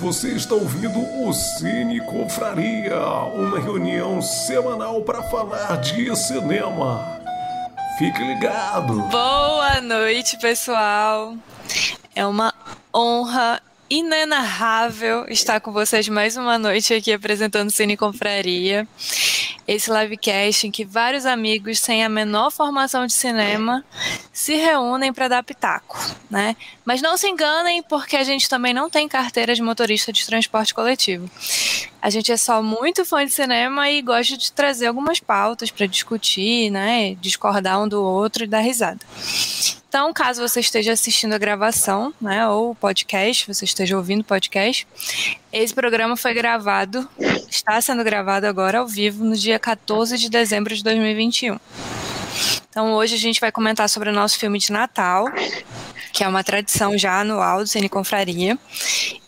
Você está ouvindo o Cine Confraria, uma reunião semanal para falar de cinema. Fique ligado. Boa noite, pessoal. É uma honra inenarrável estar com vocês mais uma noite aqui apresentando Cine Confraria. Esse livecast em que vários amigos sem a menor formação de cinema se reúnem para dar pitaco, né? Mas não se enganem, porque a gente também não tem carteira de motorista de transporte coletivo. A gente é só muito fã de cinema e gosta de trazer algumas pautas para discutir, né? Discordar um do outro e dar risada. Então, caso você esteja assistindo a gravação, né, ou podcast, você esteja ouvindo o podcast, esse programa foi gravado, está sendo gravado agora ao vivo no dia 14 de dezembro de 2021. Então, hoje a gente vai comentar sobre o nosso filme de Natal, que é uma tradição já anual do Cine Confraria,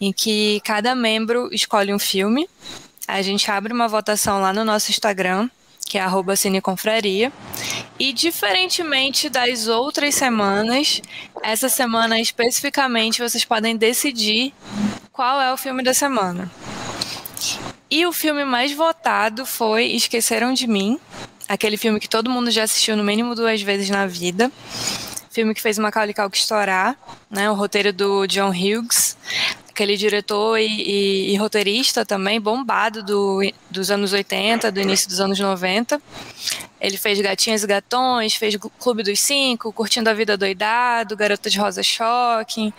em que cada membro escolhe um filme. A gente abre uma votação lá no nosso Instagram, que é arroba cineconfraria. E diferentemente das outras semanas, essa semana especificamente vocês podem decidir qual é o filme da semana. E o filme mais votado foi Esqueceram de Mim, aquele filme que todo mundo já assistiu no mínimo duas vezes na vida. Filme que fez uma Culkin estourar, né? O roteiro do John Hughes, aquele diretor e, e, e roteirista também, bombado do, dos anos 80, do início dos anos 90. Ele fez Gatinhas e Gatões, fez Clube dos Cinco, Curtindo a Vida Doidado, Garota de Rosa Shocking,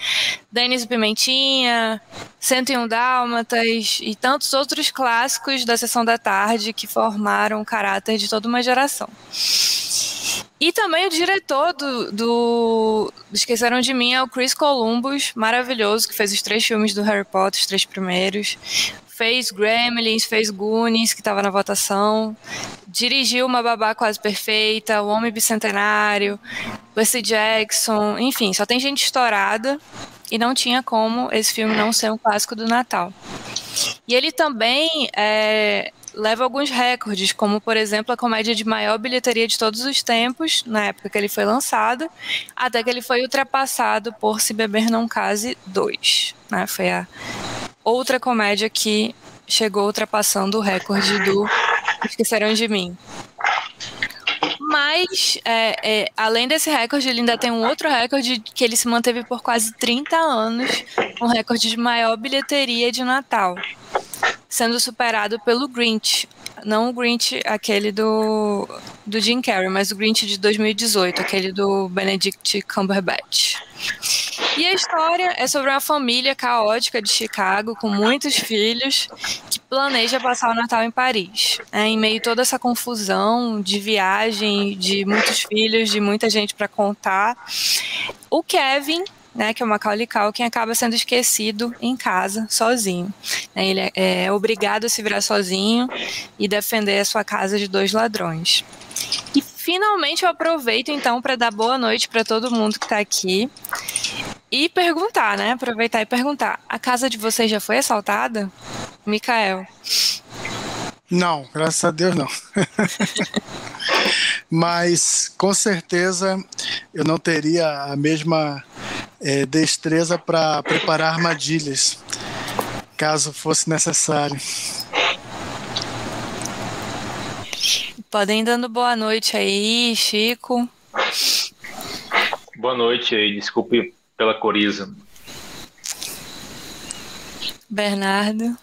Denis Pimentinha, 101 Dálmatas e tantos outros clássicos da Sessão da Tarde que formaram o caráter de toda uma geração. E também o diretor do, do, Esqueceram de Mim é o Chris Columbus, maravilhoso, que fez os três filmes do Harry Potter, os três primeiros. Fez Gremlins, fez Goonies, que estava na votação. Dirigiu Uma Babá Quase Perfeita, O Homem Bicentenário, Percy Jackson, enfim, só tem gente estourada e não tinha como esse filme não ser um clássico do Natal. E ele também é, leva alguns recordes, como por exemplo a comédia de maior bilheteria de todos os tempos, na época que ele foi lançado, até que ele foi ultrapassado por Se Beber Não Case 2. Né? Foi a outra comédia que chegou ultrapassando o recorde do Esqueceram de Mim. Mas, é, é, além desse recorde, ele ainda tem um outro recorde que ele se manteve por quase 30 anos, um recorde de maior bilheteria de Natal sendo superado pelo Grinch. Não o Grinch, aquele do, do Jim Carrey, mas o Grinch de 2018, aquele do Benedict Cumberbatch. E a história é sobre uma família caótica de Chicago, com muitos filhos, que planeja passar o Natal em Paris. É, em meio a toda essa confusão de viagem, de muitos filhos, de muita gente para contar, o Kevin né, que é o Macaulay Culkin, acaba sendo esquecido em casa, sozinho. Né, ele é, é obrigado a se virar sozinho e defender a sua casa de dois ladrões. E finalmente eu aproveito então para dar boa noite para todo mundo que está aqui e perguntar, né? Aproveitar e perguntar: a casa de vocês já foi assaltada? Mikael. Não, graças a Deus não. Mas com certeza eu não teria a mesma é, destreza para preparar armadilhas, caso fosse necessário. Podem dando boa noite aí, Chico. Boa noite aí, desculpe pela coriza. Bernardo.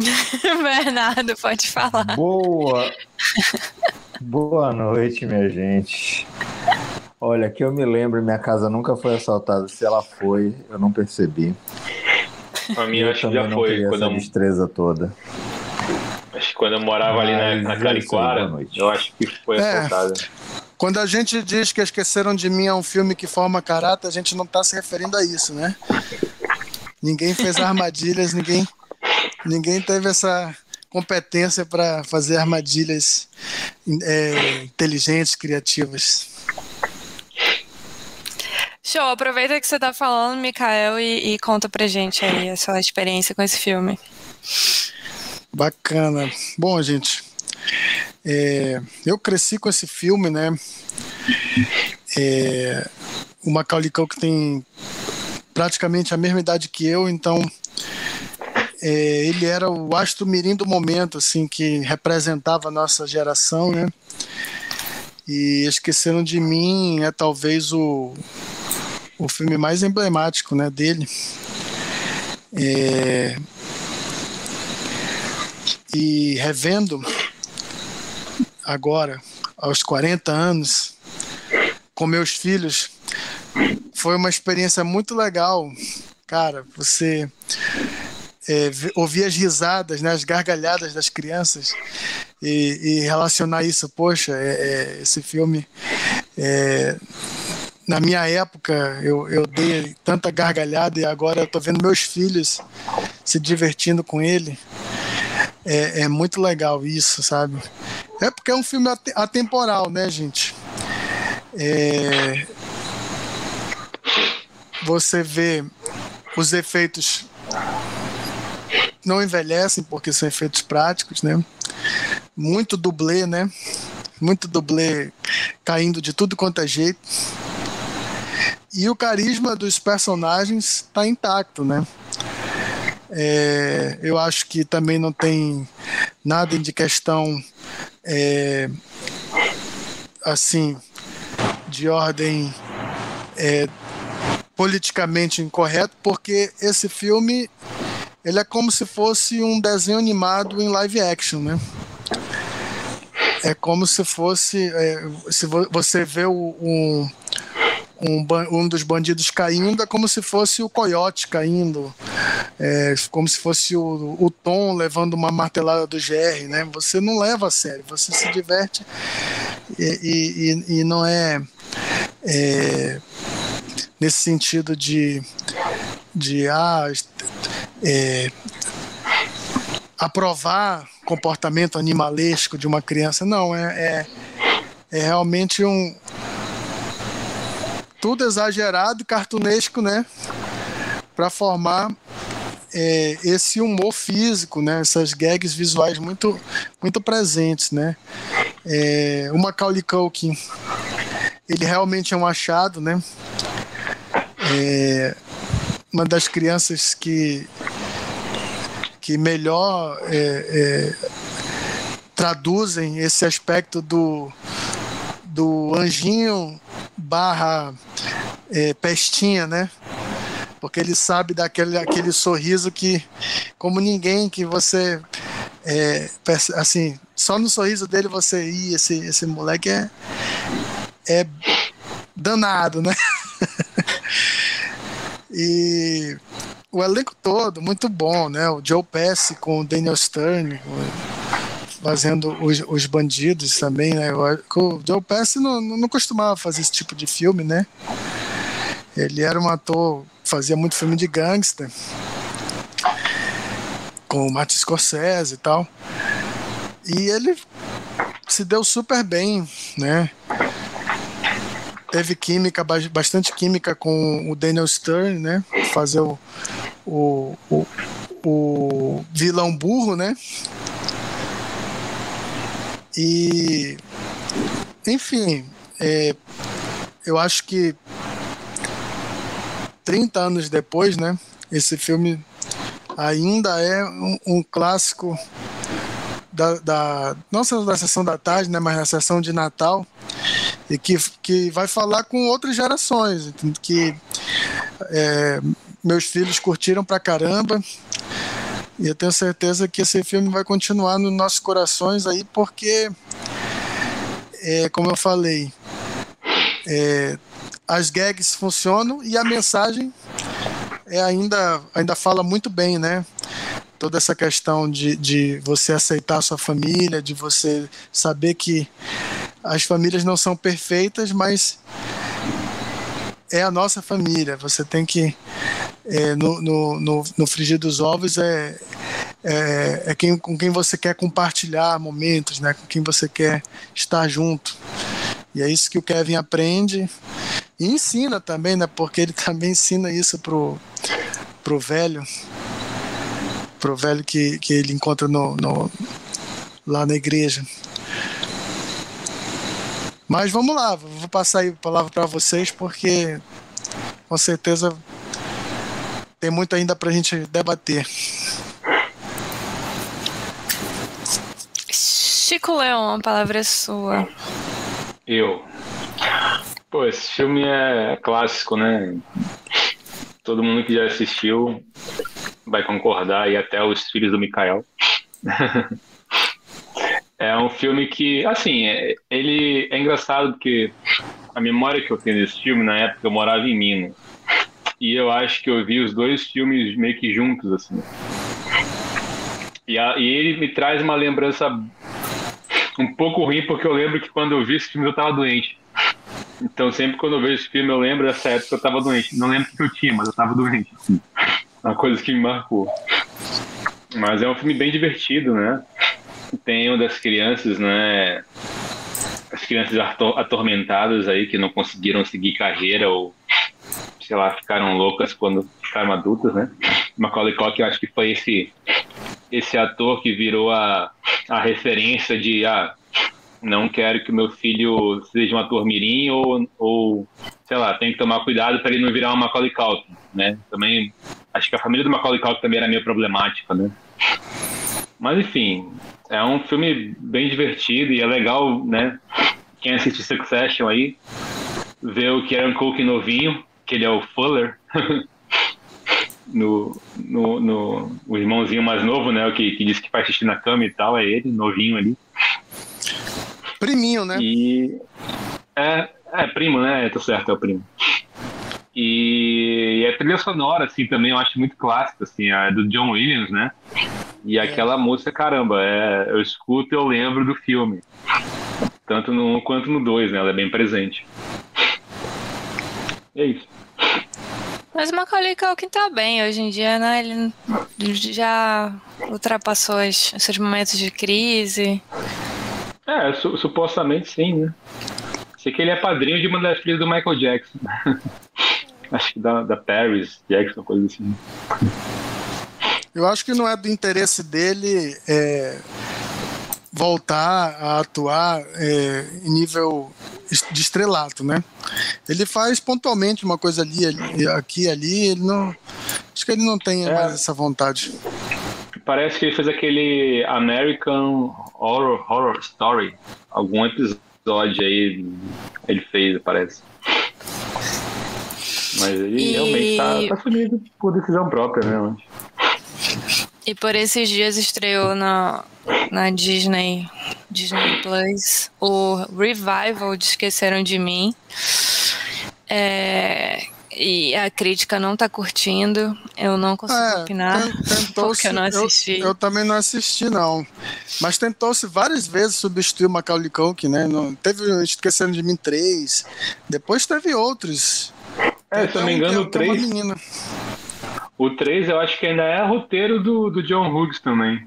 Bernardo, pode falar. Boa. Boa noite, minha gente. Olha, que eu me lembro, minha casa nunca foi assaltada. Se ela foi, eu não percebi. A minha eu acho que já foi. Quando essa eu... destreza toda. Acho que quando eu morava Mas, ali na, na Cariquara, eu acho que foi é. assaltada. Quando a gente diz que Esqueceram de Mim é um filme que forma caráter, a gente não está se referindo a isso, né? Ninguém fez armadilhas, ninguém Ninguém teve essa competência para fazer armadilhas é, inteligentes, criativas. Show, aproveita que você está falando, Mikael, e, e, conta pra gente aí a sua experiência com esse filme. Bacana. Bom, gente, é, eu cresci com esse filme, né? É, o Macaulay Culkin tem praticamente a mesma idade que eu, então é, ele era o astro mirim do momento, assim, que representava a nossa geração, né? E Esqueceram de Mim é talvez o, o filme mais emblemático né, dele. É... E revendo agora, aos 40 anos, com meus filhos, foi uma experiência muito legal. Cara, você é, ouvir as risadas, né, as gargalhadas das crianças e, e relacionar isso, poxa, é, é, esse filme, é, na minha época, eu, eu dei tanta gargalhada e agora eu tô vendo meus filhos se divertindo com ele. É, é muito legal isso, sabe? É porque é um filme atemporal, né, gente? É, você vê os efeitos não envelhecem porque são efeitos práticos, né? Muito dublê, né? Muito dublê caindo de tudo quanto é jeito. E o carisma dos personagens está intacto, né? É, eu acho que também não tem nada de questão é, assim de ordem é, politicamente incorreto, porque esse filme ele é como se fosse um desenho animado em live action, né? É como se fosse. É, se você vê o, um, um, um, dos bandidos caindo, é como se fosse o coiote caindo. É, como se fosse o, o Tom levando uma martelada do GR, né? Você não leva a sério, você se diverte e, e, e não é, é nesse sentido de, de ah, é, aprovar comportamento animalesco de uma criança. Não, é, é, é realmente um. Tudo exagerado e cartunesco, né? Para formar é, esse humor físico, né? Essas gags visuais muito, muito presentes, né? É, o Macaulay Culkin, ele realmente é um achado, né? É, uma das crianças que que melhor é, é, traduzem esse aspecto do, do anjinho barra é, pestinha, né? Porque ele sabe daquele aquele sorriso que, como ninguém, que você é, assim, só no sorriso dele você ia, esse, esse moleque é, é danado, né? e o elenco todo, muito bom, né? O Joe Pesci com o Daniel Stern fazendo os, os bandidos também, né? O Joe Pesci não, não costumava fazer esse tipo de filme, né? Ele era um ator, fazia muito filme de gangster, com o Martin Scorsese e tal. E ele se deu super bem, né? Teve química, bastante química com o Daniel Stern, né? Fazer o, o, o, o vilão burro, né? E, enfim, é, eu acho que 30 anos depois, né? Esse filme ainda é um, um clássico da, da, não só da sessão da tarde, né, mas na sessão de Natal e que, que vai falar com outras gerações, que é, meus filhos curtiram pra caramba. E eu tenho certeza que esse filme vai continuar nos nossos corações aí, porque, é, como eu falei, é, as gags funcionam e a mensagem é ainda, ainda fala muito bem, né? Toda essa questão de, de você aceitar a sua família, de você saber que as famílias não são perfeitas, mas é a nossa família. Você tem que é, no, no, no, no frigir dos ovos é, é, é, quem, com quem você quer compartilhar momentos, né? com quem você quer estar junto. E é isso que o Kevin aprende e ensina também, né? porque ele também ensina isso pro, pro velho, pro velho que, que ele encontra no, no lá na igreja. Mas vamos lá, vou passar aí a palavra para vocês, porque com certeza tem muito ainda para a gente debater. Chico Leão, a palavra é sua. Eu. Pô, esse filme é clássico, né? Todo mundo que já assistiu vai concordar, e até os filhos do Mikael. é um filme que, assim, ele é engraçado porque a memória que eu tenho desse filme, na época eu morava em Minas. E eu acho que eu vi os dois filmes meio que juntos, assim. E, a, e ele me traz uma lembrança um pouco ruim, porque eu lembro que quando eu vi esse filme eu tava doente. Então sempre quando eu vejo esse filme eu lembro dessa época que eu tava doente. Não lembro o que eu tinha, mas eu tava doente. Assim. Uma coisa que me marcou. Mas é um filme bem divertido, né? Tem uma das crianças, né? As crianças atormentadas aí que não conseguiram seguir carreira ou, sei lá, ficaram loucas quando ficaram adultas, né? Macaulay Culkin, eu acho que foi esse esse ator que virou a, a referência de ah, não quero que meu filho seja um ator mirim ou, ou sei lá, tem que tomar cuidado para ele não virar uma Macaulay Culkin, né? Também acho que a família do Macaulay Culkin também era meio problemática, né? Mas enfim, é um filme bem divertido e é legal, né? Quem assiste Succession aí, ver o Kieran Culkin novinho, que ele é o Fuller. no, no, no, o irmãozinho mais novo, né? O que, que disse que faz xixi na cama e tal, é ele, novinho ali. Priminho, né? E. É, é primo, né? Tô certo, é o primo. E, e a trilha sonora, assim, também eu acho muito clássica, assim, é do John Williams, né? E é. aquela música, caramba, é, eu escuto e eu lembro do filme. Tanto no 1 quanto no 2, né? Ela é bem presente. É isso. Mas o Macaulay Culkin tá bem hoje em dia, né? Ele já ultrapassou os, esses momentos de crise. É, su supostamente sim, né? Sei que ele é padrinho de uma das filhas do Michael Jackson. acho que da, da Paris Jackson, coisa assim. Eu acho que não é do interesse dele é, voltar a atuar é, em nível de estrelato, né? Ele faz pontualmente uma coisa ali, ali aqui ali, ele não acho que ele não tem é, mais essa vontade. Parece que ele fez aquele American Horror, Horror Story, algum episódio aí ele fez, parece. Mas ele e... realmente tá, tá sumido por decisão própria, né? E por esses dias estreou na, na Disney, Disney Plus o Revival de Esqueceram de Mim. É, e a crítica não tá curtindo. Eu não consigo é, opinar porque eu não assisti. Eu, eu, também não assisti, não. Mas tentou-se várias vezes substituir o Macaulay Culkin, né? Não, teve o Esquecendo de Mim 3, depois teve outros. É, se não me engano, o 3... O 3 eu acho que ainda é roteiro do, do John Hughes também.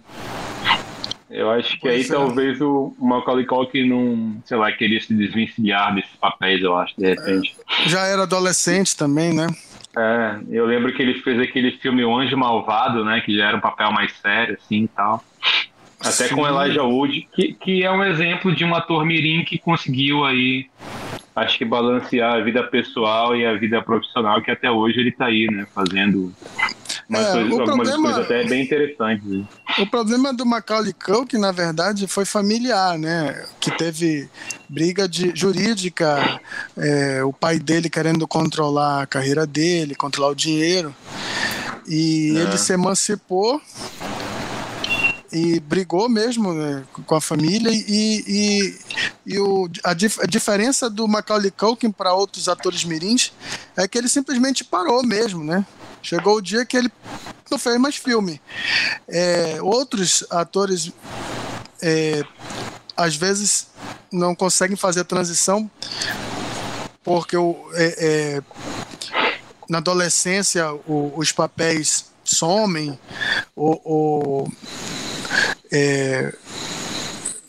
Eu acho que pois aí é. talvez o Macaulay Culkin não, sei lá, queria se desvencilhar desses papéis, eu acho, de repente. É, já era adolescente também, né? É, eu lembro que ele fez aquele filme O Anjo Malvado, né, que já era um papel mais sério, assim, e tal. Até Sim. com Elijah Wood, que, que é um exemplo de um ator mirim que conseguiu aí acho que balancear a vida pessoal e a vida profissional, que até hoje ele está aí, né? Fazendo umas é, coisas, algumas problema, coisas até bem interessantes. Né? O problema do Macaulay Culkin, na verdade, foi familiar, né? Que teve briga de, jurídica, é, o pai dele querendo controlar a carreira dele, controlar o dinheiro. E é. ele se emancipou e brigou mesmo né, com a família e, e, e o, a, dif, a, diferença do Macaulay Culkin para outros atores mirins é que ele simplesmente parou mesmo, né? Chegou o dia que ele não fez mais filme. É, outros atores é, às vezes não conseguem fazer a transição porque o, é, é na adolescência o, os papéis somem ou, ou é,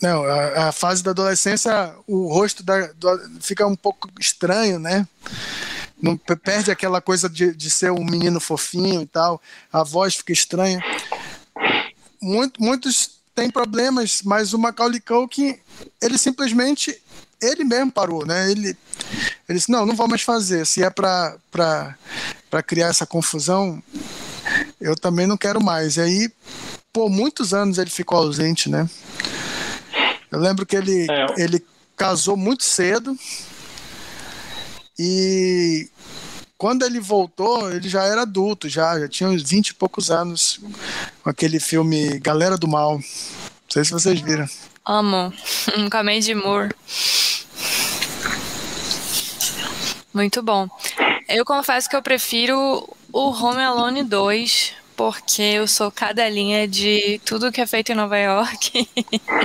não, a, a, fase da adolescência, o rosto da, do, fica um pouco estranho, né? Não, perde aquela coisa de, de ser um menino fofinho e tal, a voz fica estranha. Muito, muitos têm problemas, mas o Macaulay Culkin, ele simplesmente ele mesmo parou, né? Ele, ele disse, não, não vou mais fazer. Se é para criar essa confusão, eu também não quero mais. E aí, por muitos anos ele ficou ausente, né? Eu lembro que ele, é. ele casou muito cedo e quando ele voltou, ele já era adulto, já, já tinha uns 20 e poucos anos com aquele filme Galera do Mal. Não sei se vocês viram. Amo. Com a Mandy Moore. Muito bom. Eu confesso que eu prefiro o Home Alone 2 porque eu sou cadelinha de tudo que é feito em Nova York.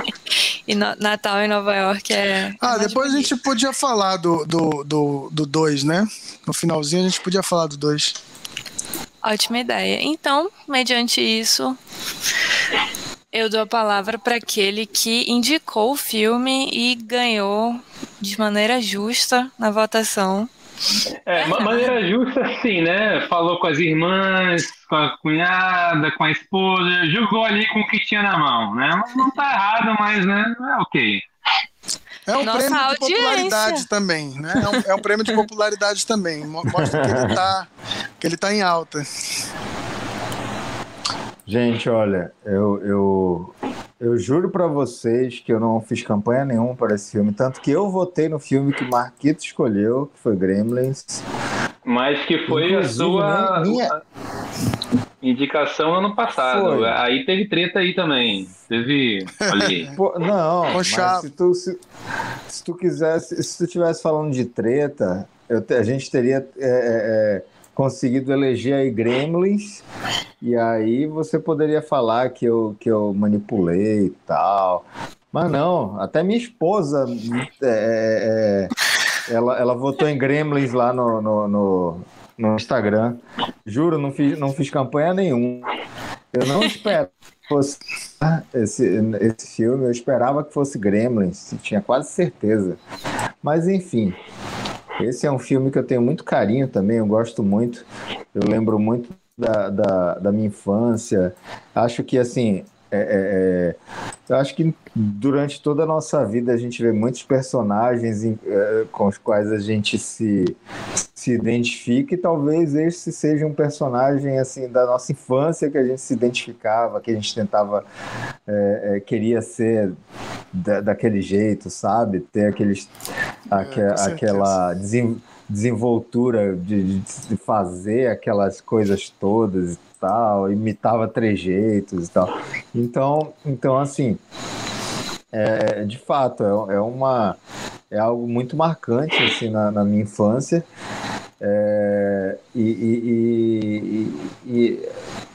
e no, Natal em Nova York é. Ah, é depois bonito. a gente podia falar do 2, do, do, do dois, né? No finalzinho a gente podia falar do 2. Ótima ideia. Então, mediante isso, eu dou a palavra para aquele que indicou o filme e ganhou de maneira justa na votação. É, maneira justa, sim, né? Falou com as irmãs, com a cunhada, com a esposa, jogou ali com o que tinha na mão, né? Não tá errado, mas, né? É ok. É um Nossa prêmio audiência. de popularidade também, né? É um, é um, prêmio de popularidade também. Mostra que ele tá, que ele tá em alta. Gente, olha, eu, eu, eu juro para vocês que eu não fiz campanha nenhuma para esse filme, tanto que eu votei no filme que Marquito escolheu, que foi Gremlins. Mas que foi Inclusive, a sua minha... indicação ano passado. Foi. Aí teve treta aí também. Teve. Ali. Pô, não, mas se tu, se, se, tu quisesse, se tu tivesse falando de treta, eu, a gente teria. É, é, é conseguido eleger aí Gremlins, e aí você poderia falar que eu, que eu manipulei e tal. Mas não, até minha esposa é, é, ela, ela votou em Gremlins lá no, no, no, no Instagram. Juro, não fiz, não fiz campanha nenhuma. Eu não espero fosse esse, esse filme, eu esperava que fosse Gremlins, tinha quase certeza. Mas enfim, esse é um filme que eu tenho muito carinho também, eu gosto muito. Eu lembro muito da, da, da minha infância. Acho que, assim, é, é, é, eu acho que durante toda a nossa vida a gente vê muitos personagens em, é, com os quais a gente se, se identifica e talvez esse seja um personagem assim da nossa infância que a gente se identificava, que a gente tentava é, é, queria ser da, daquele jeito, sabe? Ter aqueles aque, aquela desenvoltura de, de fazer aquelas coisas todas tal, imitava trejeitos e tal. Então, então assim, é, de fato, é, é, uma, é algo muito marcante assim, na, na minha infância. É, e, e, e, e,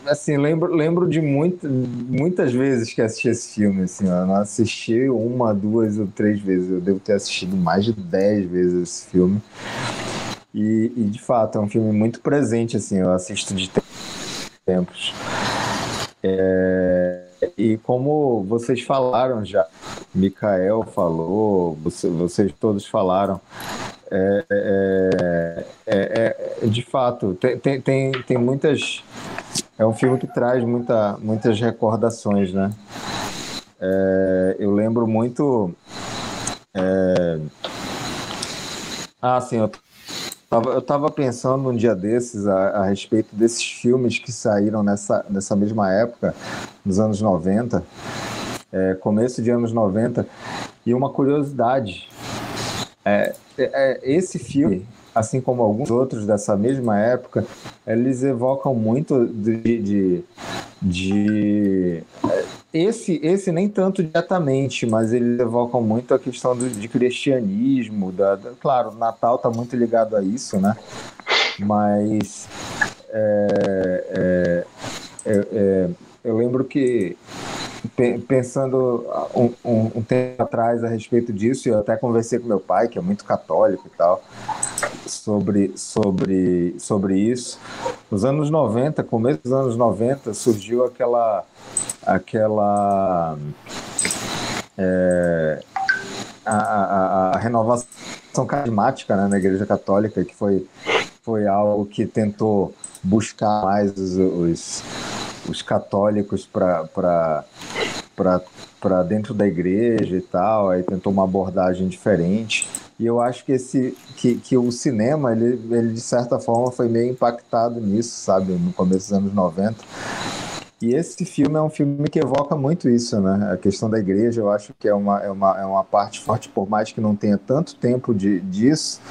assim, lembro, lembro de muito, muitas vezes que assisti esse filme. Assim, eu não assisti uma, duas ou três vezes. Eu devo ter assistido mais de dez vezes esse filme. E, e de fato, é um filme muito presente. Assim, eu assisto de tempos. É, e como vocês falaram já, Mikael falou, você, vocês todos falaram, é, é, é, é de fato, tem, tem, tem, muitas. É um filme que traz muita, muitas recordações, né? É, eu lembro muito. É, ah, sim, eu eu estava pensando um dia desses a, a, respeito desses filmes que saíram nessa, nessa mesma época, nos anos 90, é, começo de anos 90, e uma curiosidade. É, é, é, esse filme, assim como alguns outros dessa mesma época, eles evocam muito de, de, de esse, esse nem tanto diretamente, mas eles evocam muito a questão do, de cristianismo. Da, da, claro, o Natal está muito ligado a isso, né? Mas é, é, é eu lembro que pensando um, um, um, tempo atrás a respeito disso, eu até conversei com meu pai, que é muito católico e tal, sobre, sobre, sobre isso. Nos anos 90, começo dos anos 90, surgiu aquela. aquela é, a, a, a, renovação carismática né, na Igreja Católica, que foi, foi algo que tentou buscar mais os, os, os católicos para para dentro da igreja e tal, aí tentou uma abordagem diferente. E eu acho que esse que, que o cinema, ele, ele de certa forma foi meio impactado nisso, sabe, no começo dos anos 90. E esse filme é um filme que evoca muito isso, né? A questão da igreja, eu acho que é uma, é uma, é uma parte forte, por mais que não tenha tanto tempo de, disso,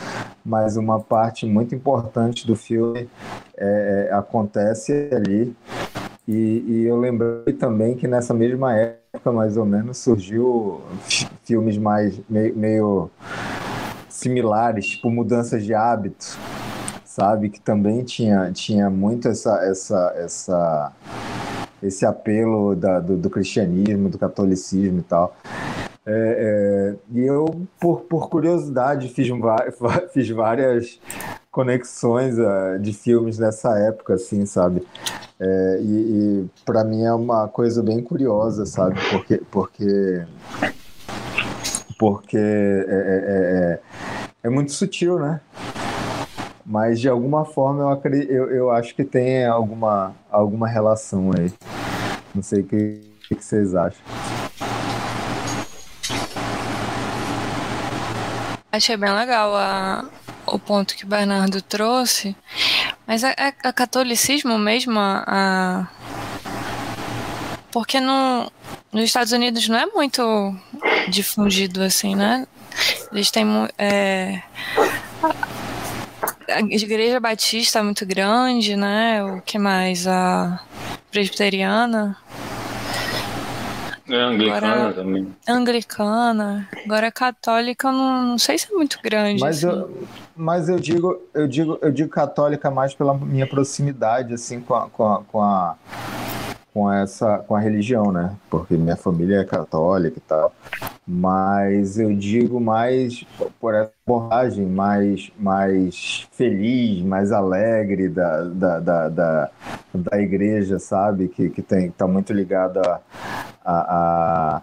mas uma parte muito importante do filme é, é acontece ali. E, e eu lembrei também que nessa mesma época, mais ou menos, surgiu filmes mais meio, meio similares, tipo Mudanças de Hábito, sabe? Que também tinha, tinha muito essa, essa, essa, esse apelo da, do, do cristianismo, do catolicismo e tal. É, é, e eu, por, por curiosidade, fiz, fiz várias conexões uh, de filmes nessa época, assim, sabe? É, e, e para mim é uma coisa bem curiosa, sabe? Porque, porque, porque é, é, é, é muito sutil, né? Mas de alguma forma eu, acredito, eu, eu acho que tem alguma, alguma relação aí. Não sei o que, que vocês acham. Achei bem legal a, o ponto que o Bernardo trouxe, mas a, a, a catolicismo mesmo, a, porque no, nos Estados Unidos não é muito difundido assim, né? Eles têm é, a igreja batista é muito grande, né? O que mais? A presbiteriana. É anglicana agora, também. Anglicana. Agora católica, não, não sei se é muito grande. Mas, assim. eu, mas eu digo, eu digo, eu digo católica mais pela minha proximidade, assim, com a, com a, com a com essa com a religião, né? Porque minha família é católica e tal. Mas eu digo mais por essa abordagem mais, mais feliz, mais alegre da, da, da, da, da igreja, sabe? Que, que tem, tá muito ligada a,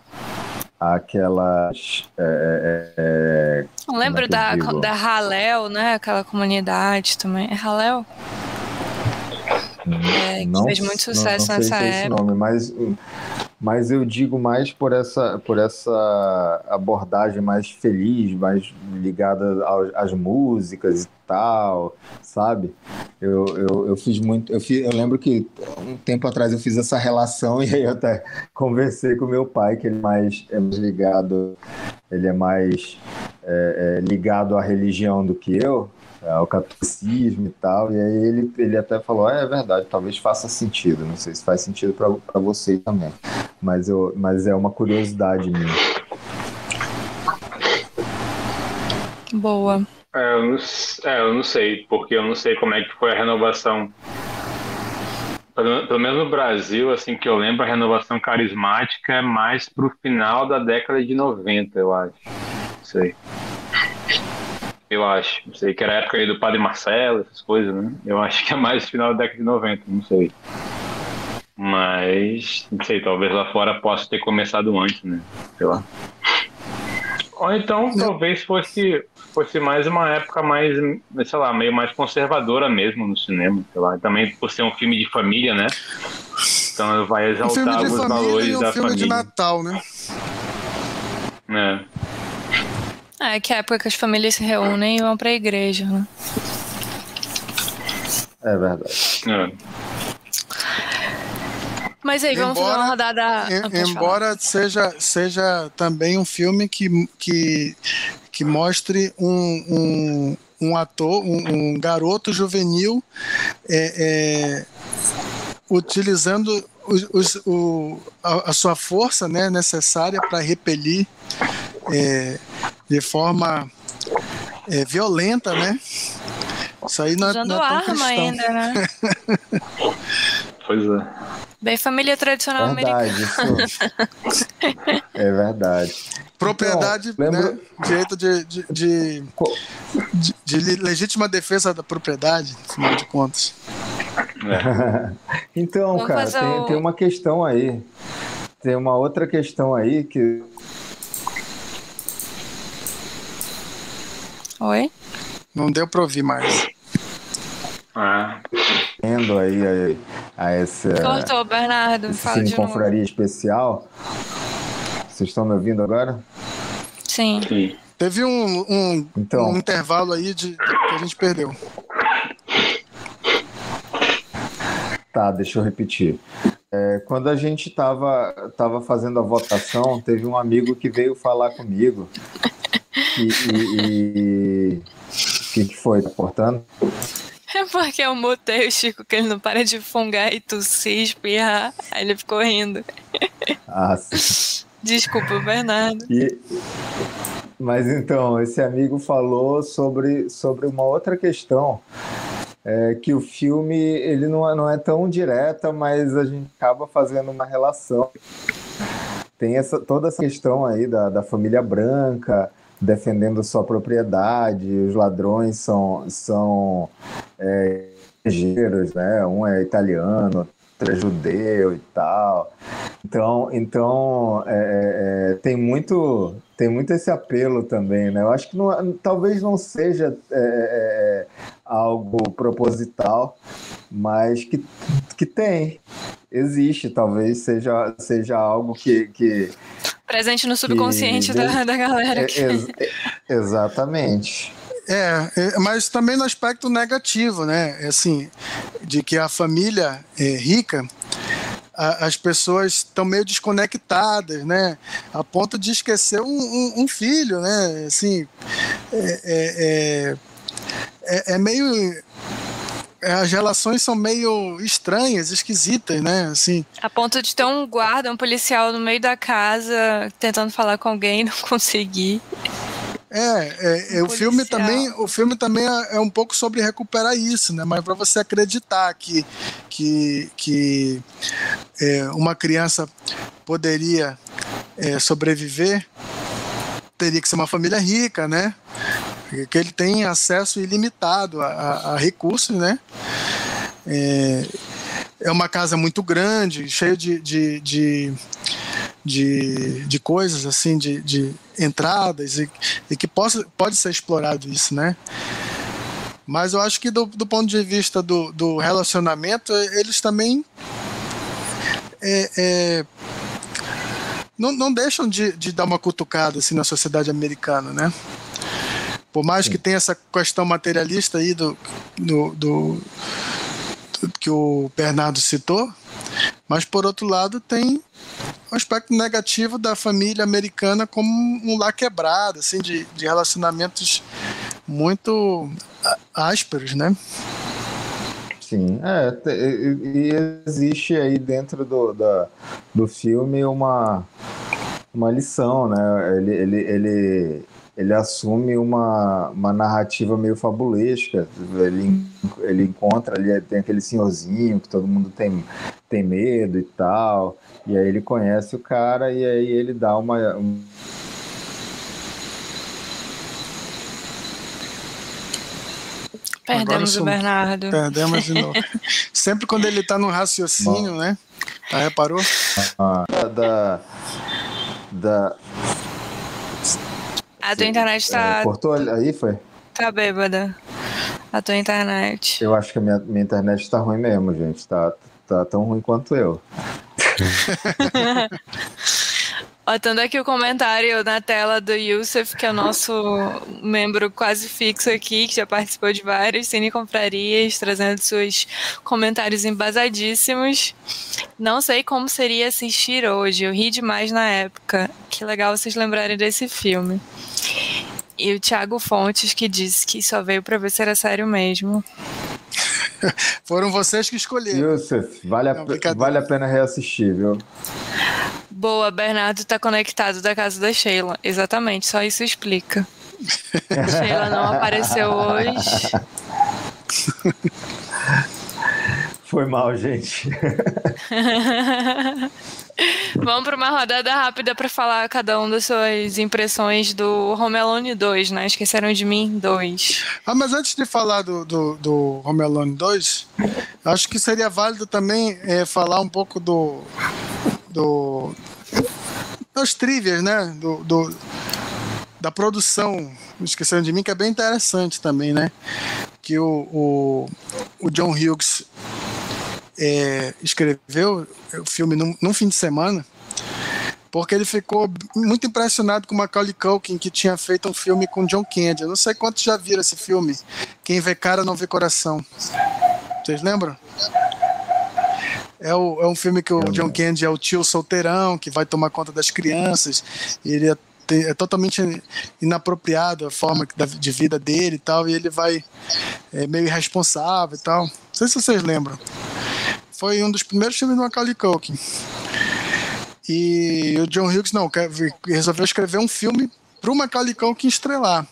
a aquelas. É, é, é lembro é da, da Halel, né? Aquela comunidade também. É Halel? É, que não, fez muito sucesso não, não nessa é época. Nome, mas, mas eu digo mais por essa, por essa abordagem mais feliz, mais ligada às músicas e tal, sabe? Eu, eu, eu fiz muito. Eu, fiz, eu lembro que um tempo atrás eu fiz essa relação e aí eu até conversei com meu pai, que ele é mais, é mais ligado, ele é mais é, é, ligado à religião do que eu ao catolicismo e tal. E aí ele, ele até falou: ah, é verdade, talvez faça sentido. Não sei se faz sentido para você também. Mas, eu, mas é uma curiosidade minha. Boa. É eu, não, é, eu não sei, porque eu não sei como é que foi a renovação. Pelo, pelo menos no Brasil, assim que eu lembro, a renovação carismática é mais pro final da década de 90, eu acho. Não sei. Eu acho. Não sei, que era a época aí do Padre Marcelo, essas coisas, né? Eu acho que é mais final da década de 90, não sei. Mas, não sei, talvez lá fora possa ter começado antes, né? Sei lá. Ou então, talvez fosse, fosse mais uma época mais, sei lá, meio mais conservadora mesmo no cinema, sei lá. Também por ser um filme de família, né? Então vai exaltar um alguns valores e um da filme família. de Natal, né? É. É, que é a época que as famílias se reúnem e vão pra igreja, né? É verdade. É. Mas aí, vamos embora, fazer uma rodada. Em, embora seja, seja também um filme que, que, que mostre um, um, um ator, um, um, garoto juvenil é, é, utilizando os, os, o, a, a, sua força né, necessária para repelir é, de forma é, violenta, né? Isso aí não, é, Usando não é tão arma cristão. ainda, né? pois é. Bem família tradicional verdade, americana. é verdade. Propriedade, então, lembro... né? Direito de, de, de, de, de legítima defesa da propriedade, afinal de contas. É. então, Vamos cara, tem, o... tem uma questão aí. Tem uma outra questão aí que Oi? Não deu para ouvir mais. Ah. Vendo aí a, a essa. Cortou, Bernardo. Fala sim, confraria especial. Vocês estão me ouvindo agora? Sim. Sim. Teve um, um, então, um intervalo aí de, de, que a gente perdeu. Tá, deixa eu repetir. É, quando a gente estava tava fazendo a votação, teve um amigo que veio falar comigo. E. O que, que foi? Tá cortando? É porque eu mutei o Chico que ele não para de fungar e tossir, espirrar. Aí ele ficou rindo. Ah, sim. Desculpa, Bernardo. E, mas então, esse amigo falou sobre, sobre uma outra questão. É que o filme ele não é, não é tão direta, mas a gente acaba fazendo uma relação. Tem essa, toda essa questão aí da, da família branca defendendo sua propriedade, os ladrões são, são é, estrangeiros, né? Um é italiano, outro é judeu e tal. Então, então é, é, é, tem muito tem muito esse apelo também, né? Eu acho que não, talvez não seja é, é, algo proposital, mas que, que tem, existe, talvez seja, seja algo que, que presente no subconsciente que, da, da galera. Ex, exatamente. É, mas também no aspecto negativo, né? Assim, de que a família é rica a, as pessoas estão meio desconectadas, né? A ponto de esquecer um, um, um filho, né? Assim, é, é, é, é meio as relações são meio estranhas, esquisitas, né? Assim. A ponto de ter um guarda, um policial no meio da casa tentando falar com alguém e não conseguir. É, é, é o filme também, o filme também é, é, um pouco sobre recuperar isso, né? Mas para você acreditar que que, que é, uma criança poderia é, sobreviver, teria que ser uma família rica, né? Que ele tem acesso ilimitado a, a, a recursos, né? É, é uma casa muito grande, cheia de, de, de de, de coisas, assim, de, de entradas, e, e que possa, pode ser explorado isso, né? Mas eu acho que do, do ponto de vista do, do relacionamento, eles também é, é, não, não deixam de, de dar uma cutucada assim, na sociedade americana, né? Por mais que tenha essa questão materialista aí do, do, do, do que o Bernardo citou, mas por outro lado tem um aspecto negativo da família americana como um lá quebrado, assim, de, de relacionamentos muito ásperos, né? Sim, é, e, existe aí dentro do, da, do filme uma, uma lição, né? Ele, ele, ele, ele assume uma, uma narrativa meio fabulesca. Ele, ele encontra ali, tem aquele senhorzinho que todo mundo tem, tem medo e tal. E aí ele conhece o cara e aí ele dá uma. Um... Perdemos o Bernardo. Perdemos de novo. Sempre quando ele tá no raciocínio, Bom. né? Tá, reparou? Ah, da. Da. A tua internet tá. É, cortou aí, foi? Tá bêbada. A tua internet. Eu acho que a minha, minha internet tá ruim mesmo, gente. Tá, tá tão ruim quanto eu. Ó, aqui o comentário na tela do Yusuf, que é o nosso membro quase fixo aqui, que já participou de vários Cine Comprarias, trazendo seus comentários embasadíssimos. Não sei como seria assistir hoje, eu ri demais na época. Que legal vocês lembrarem desse filme. E o Thiago Fontes, que disse que só veio pra ver se era sério mesmo. Foram vocês que escolheram. Yusuf, vale a, Não, vale a pena reassistir, viu? Boa, Bernardo tá conectado da casa da Sheila. Exatamente, só isso explica. Sheila não apareceu hoje. Foi mal, gente. Vamos para uma rodada rápida para falar cada um das suas impressões do Home Alone 2, né? Esqueceram de mim 2. Ah, mas antes de falar do, do, do Home Alone 2, acho que seria válido também é, falar um pouco do. do das trivias, né? Do, do, da produção. Esqueceram de mim, que é bem interessante também, né? Que o, o, o John Hughes é, escreveu o filme num, num, fim de semana porque ele ficou muito impressionado com Macaulay Culkin, que tinha feito um filme com John Candy. Eu não sei quantos já viram esse filme. Quem vê cara não vê coração. Vocês lembram? É, o, é um filme que o John Candy é o tio solteirão que vai tomar conta das crianças. ele é, é totalmente inapropriado a forma de vida dele e tal. E ele vai é, meio irresponsável e tal. Não sei se vocês lembram. Foi um dos primeiros filmes do Macaulay Culkin. E o John Hughes não resolveu escrever um filme para o Macaulay Culkin estrelar.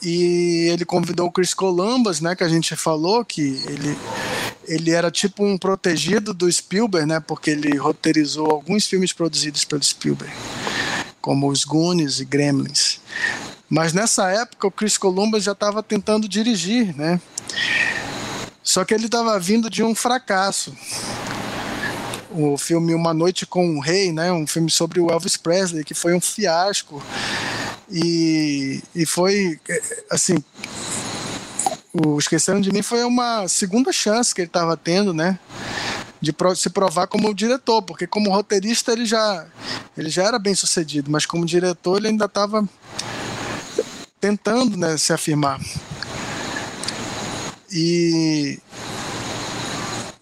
E ele convidou o Chris Columbus, né, que a gente falou que ele ele era tipo um protegido do Spielberg, né, porque ele roteirizou alguns filmes produzidos pelo Spielberg, como os Goonies e Gremlins. Mas nessa época o Chris Columbus já estava tentando dirigir, né? Só que ele estava vindo de um fracasso o filme Uma Noite com o Rei, né? Um filme sobre o Elvis Presley, que foi um fiasco. E, e foi, assim, o Esqueceram de Mim foi uma segunda chance que ele estava tendo, né? De se provar como diretor, porque como roteirista ele já, ele já era bem sucedido, mas como diretor ele ainda estava tentando né, se afirmar. E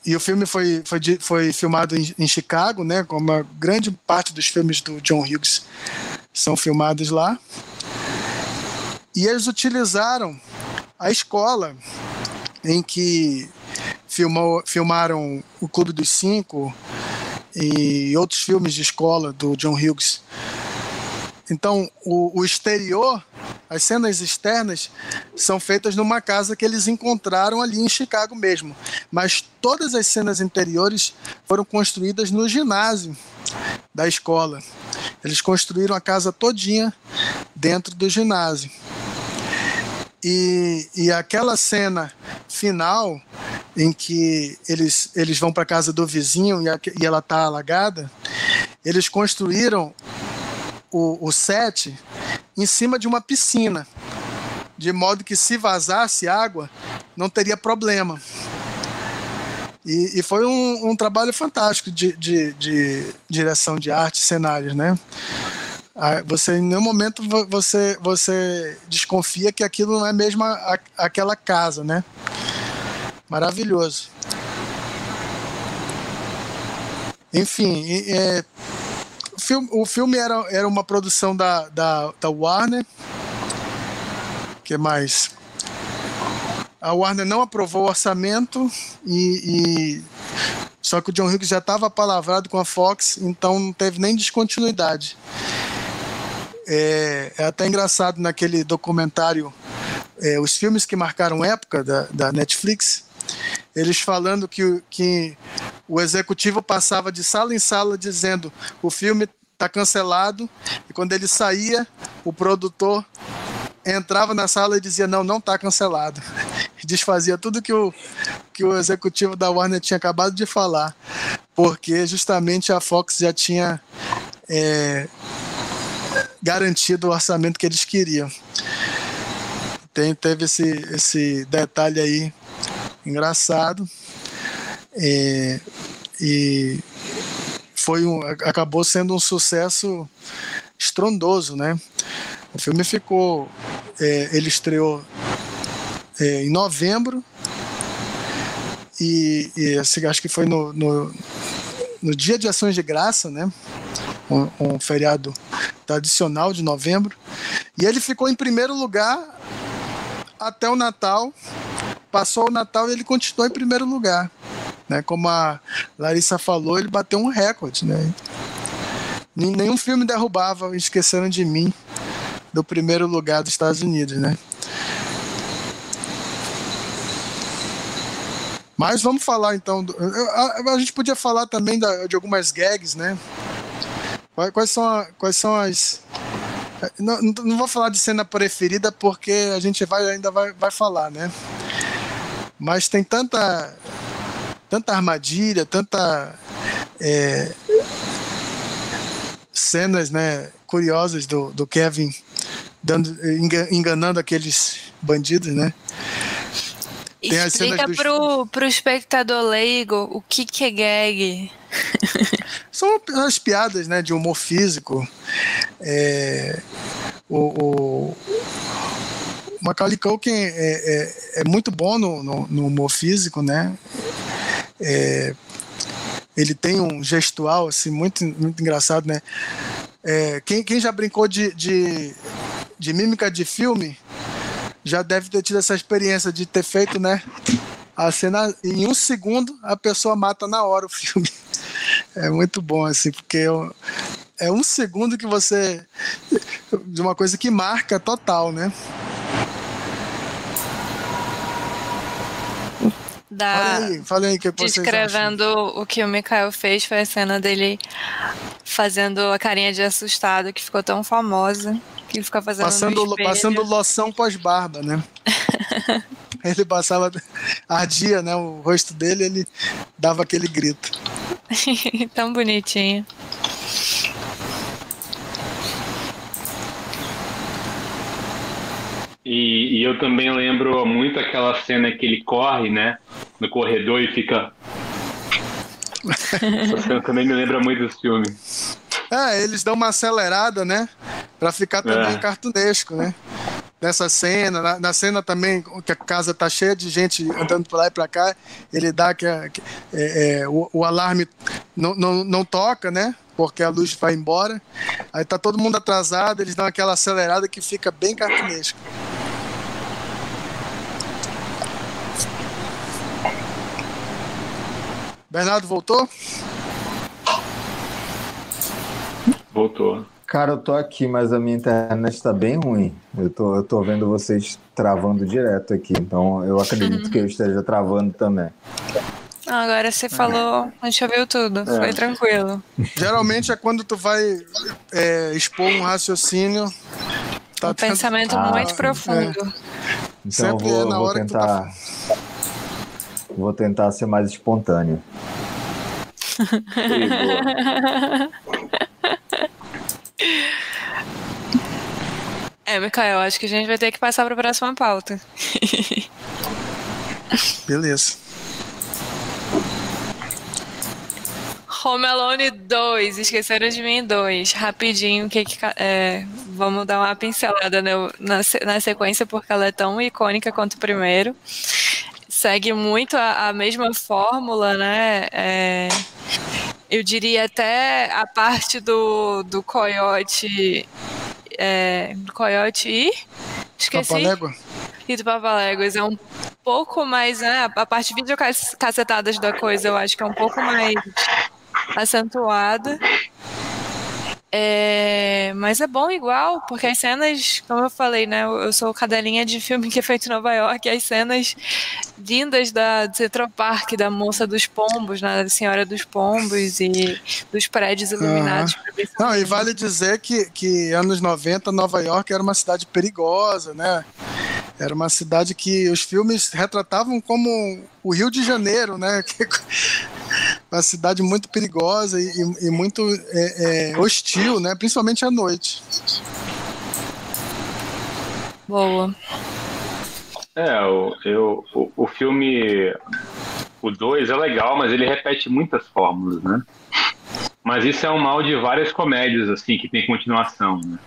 e o filme foi, foi, foi filmado em, em, Chicago, né? Como a grande parte dos filmes do John Hughes são filmados lá. E eles utilizaram a escola em que filmou, filmaram O Clube dos Cinco e outros filmes de escola do John Hughes. Então, o, o exterior as cenas externas são feitas numa casa que eles encontraram ali em Chicago mesmo, mas todas as cenas interiores foram construídas no ginásio da escola. Eles construíram a casa todinha dentro do ginásio. E, e aquela cena final em que eles, eles vão para a casa do vizinho e, a, e ela está alagada, eles construíram o, o set em cima de uma piscina, de modo que se vazasse água, não teria problema. E, e foi um, um, trabalho fantástico de, de, de, direção de arte e cenários, né? Você em nenhum momento você você desconfia que aquilo não é mesmo a, aquela casa, né? Maravilhoso. Enfim, é, filme, o filme era, era uma produção da, da, da Warner. que mais? A Warner não aprovou o orçamento e, e... só que o John Hughes já estava palavrado com a Fox, então não teve nem descontinuidade. É, é até engraçado naquele documentário, é, os filmes que marcaram época da, da Netflix, eles falando que, que o executivo passava de sala em sala dizendo o filme está cancelado. E quando ele saía o produtor entrava na sala e dizia não não está cancelado. Desfazia tudo que o que o executivo da Warner tinha acabado de falar porque justamente a Fox já tinha é, garantido o orçamento que eles queriam. Tem, teve esse, esse detalhe aí engraçado. É, e foi um, acabou sendo um sucesso estrondoso, né? O filme ficou, é, ele estreou é, em novembro e, e assim, acho que foi no, no, no, Dia de Ações de Graça, né? Um, um feriado tradicional de novembro e ele ficou em primeiro lugar até o Natal passou o Natal e ele continuou em primeiro lugar. Né? Como a Larissa falou, ele bateu um recorde. Né? Nenhum filme derrubava Esqueceram de Mim do primeiro lugar dos Estados Unidos. Né? Mas vamos falar então. Do, a, a, gente podia falar também da, de algumas gags, né? Quais são, quais são as. Não, não vou falar de cena preferida porque a gente vai, ainda vai, vai falar, né? Mas tem tanta, tanta armadilha, tanta é, cenas né, curiosas do, do Kevin dando, enganando aqueles bandidos, né? Tem Explica dos... pro, pro espectador leigo o que, que é gag. são as piadas né, de humor físico. É, o, o Macaulay Culkin é, é, é, muito bom no, no, no humor físico, né? É, ele tem um gestual assim muito, muito engraçado, né? É, quem, quem já brincou de, de, de mímica de filme já deve ter tido essa experiência de ter feito, né? A cena em um segundo a pessoa mata na hora o filme. É muito bom assim, porque é um segundo que você de uma coisa que marca total, né? Da... Fala aí, fala aí que Descrevendo o que o Mikael fez foi a cena dele fazendo a carinha de assustado que ficou tão famosa que ele fica fazendo passando, passando loção pós-barba, né? ele passava, ardia, né? O rosto dele, ele dava aquele grito. tão bonitinho. E, e, eu também lembro muito aquela cena que ele corre, né? No corredor e fica. Essa cena também me lembra muito desse filme. É, eles dão uma acelerada, né? Pra ficar também é. cartunesco, né? Nessa cena, na, na, cena também que a casa tá cheia de gente andando por lá e pra cá, ele dá que, que é, é, o, o, alarme não, não, não toca, né? Porque a luz vai embora. Aí tá todo mundo atrasado, eles dão aquela acelerada que fica bem cartunesco. Bernardo voltou? Voltou. Cara, eu tô aqui, mas a minha internet está bem ruim. Eu tô, eu tô vendo vocês travando direto aqui, então eu acredito que eu esteja travando também. Agora você falou, a gente ouviu tudo, é. foi tranquilo. Geralmente é quando tu vai é, expor um raciocínio. Tá um tendo... pensamento ah, muito profundo. É. Então Sempre vou, é na vou hora tentar. Que tu tá... Vou tentar ser mais espontâneo. é, Mikael, acho que a gente vai ter que passar para a próxima pauta. Beleza. Home Alone 2, esqueceram de mim 2. Rapidinho, que, que é, vamos dar uma pincelada no, na, na sequência, porque ela é tão icônica quanto o primeiro segue muito a, a mesma fórmula, né? É, eu diria até a parte do, do coiote. É, do coiote e. Esqueci. Papalégua? E do Papaléguas. É um pouco mais. Né, a parte videocacetadas da coisa eu acho que é um pouco mais acentuada. É, mas é bom igual, porque as cenas, como eu falei, né? Eu sou cadelinha de filme que é feito em Nova York, as cenas lindas da Central Park, da moça dos pombos, né, da senhora dos pombos e dos prédios iluminados. Uhum. Não, e vale dizer que, que anos 90, Nova York era uma cidade perigosa, né? Era uma cidade que os filmes retratavam como o Rio de Janeiro, né? uma cidade muito perigosa e, e muito é, é, hostil, né? Principalmente à noite. Boa. É, o, eu, o, o filme, o 2 é legal, mas ele repete muitas fórmulas, né? Mas isso é um mal de várias comédias, assim, que tem continuação, né?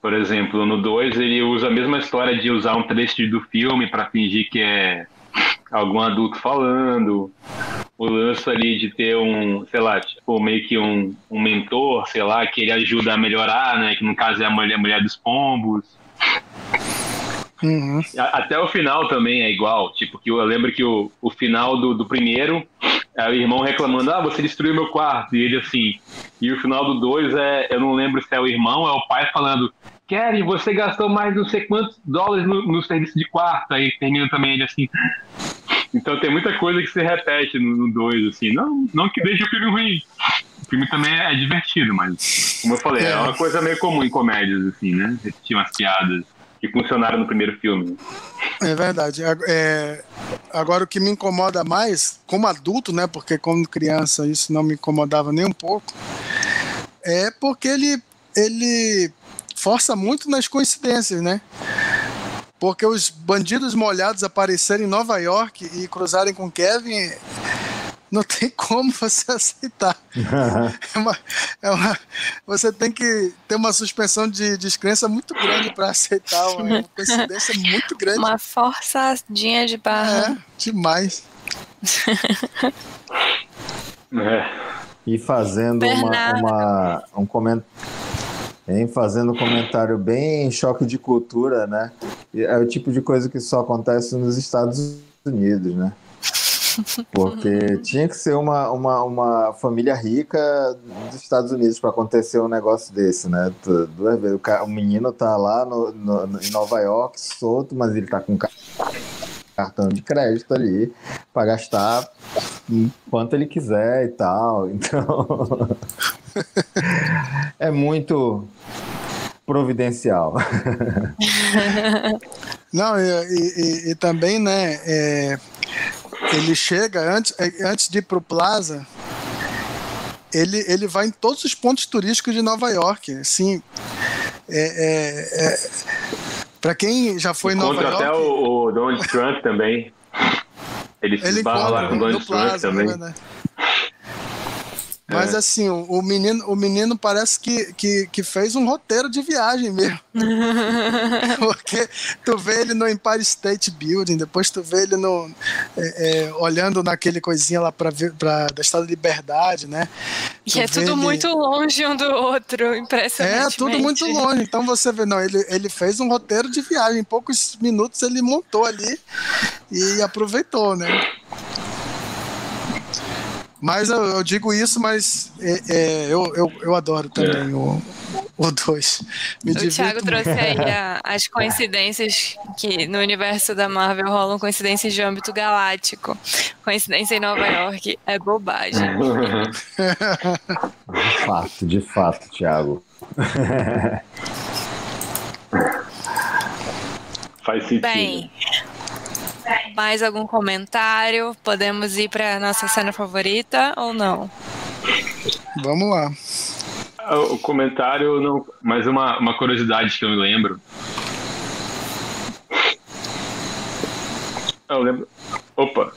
Por exemplo, no 2 ele usa a mesma história de usar um trecho do filme para fingir que é algum adulto falando. O lance ali de ter um, sei lá, tipo, meio que um, um mentor, sei lá, que ele ajuda a melhorar, né? Que no caso é a mulher, a mulher dos pombos. Uhum. Até o final também é igual. Tipo, que eu lembro que o, o final do, do primeiro é o irmão reclamando, ah, você destruiu meu quarto. E ele assim. E o final do dois é, eu não lembro se é o irmão, é o pai falando, Kerry, você gastou mais não sei quantos dólares no, no serviço de quarto. Aí termina também ele assim. Então tem muita coisa que se repete no 2, assim. Não, não que deixe o filme ruim. O filme também é divertido, mas, como eu falei, é, é uma coisa meio comum em comédias, assim, né? Repetir umas piadas que funcionaram no primeiro filme. É verdade. É, agora, o que me incomoda mais, como adulto, né? Porque como criança isso não me incomodava nem um pouco, é porque ele, ele força muito nas coincidências, né? Porque os bandidos molhados aparecerem em Nova York e cruzarem com Kevin não tem como você aceitar. é uma, é uma, você tem que ter uma suspensão de descrença muito grande para aceitar uma coincidência muito grande. Uma forçadinha de barra. É, demais. é. E fazendo uma, uma, um comentário. Fazendo um comentário bem choque de cultura, né? É o tipo de coisa que só acontece nos Estados Unidos, né? Porque tinha que ser uma, uma, uma família rica dos Estados Unidos para acontecer um negócio desse, né? Duas vezes. O, o menino tá lá no, no, em Nova York, solto, mas ele tá com cartão de crédito ali para gastar quanto ele quiser e tal. Então é muito providencial. Não, e, e, e também, né? É, ele chega antes, é, antes de ir pro Plaza. Ele, ele vai em todos os pontos turísticos de Nova York. Assim, é, é, é para quem já foi em Nova York. até o, o, Donald Trump também. Ele se ele esbarra lá com o Donald Trump Plaza, também. Né? Mas é. assim, o, o, menino, o menino parece que, que, que fez um roteiro de viagem mesmo. Porque tu vê ele no Empire State Building, depois tu vê ele no, é, é, olhando naquele coisinha lá pra, pra, da Estado da Liberdade, né? Tu e é tudo ele... muito longe um do outro, impressionante. É, tudo muito longe. Então você vê, não, ele, ele fez um roteiro de viagem. Em poucos minutos ele montou ali e aproveitou, né? Mas eu, eu, digo isso, mas é, é, eu, eu, eu adoro também é. o, o 2. o Thiago trouxe aí a, as coincidências que no universo da Marvel rolam coincidências de âmbito galáctico. Coincidência em Nova York é bobagem. de fato, de fato, Thiago. Faz sentido. Bem, mais algum comentário? Podemos ir para nossa cena favorita ou não? Vamos lá. O comentário, não, mas uma, uma curiosidade que eu me lembro. Eu lembro. Opa,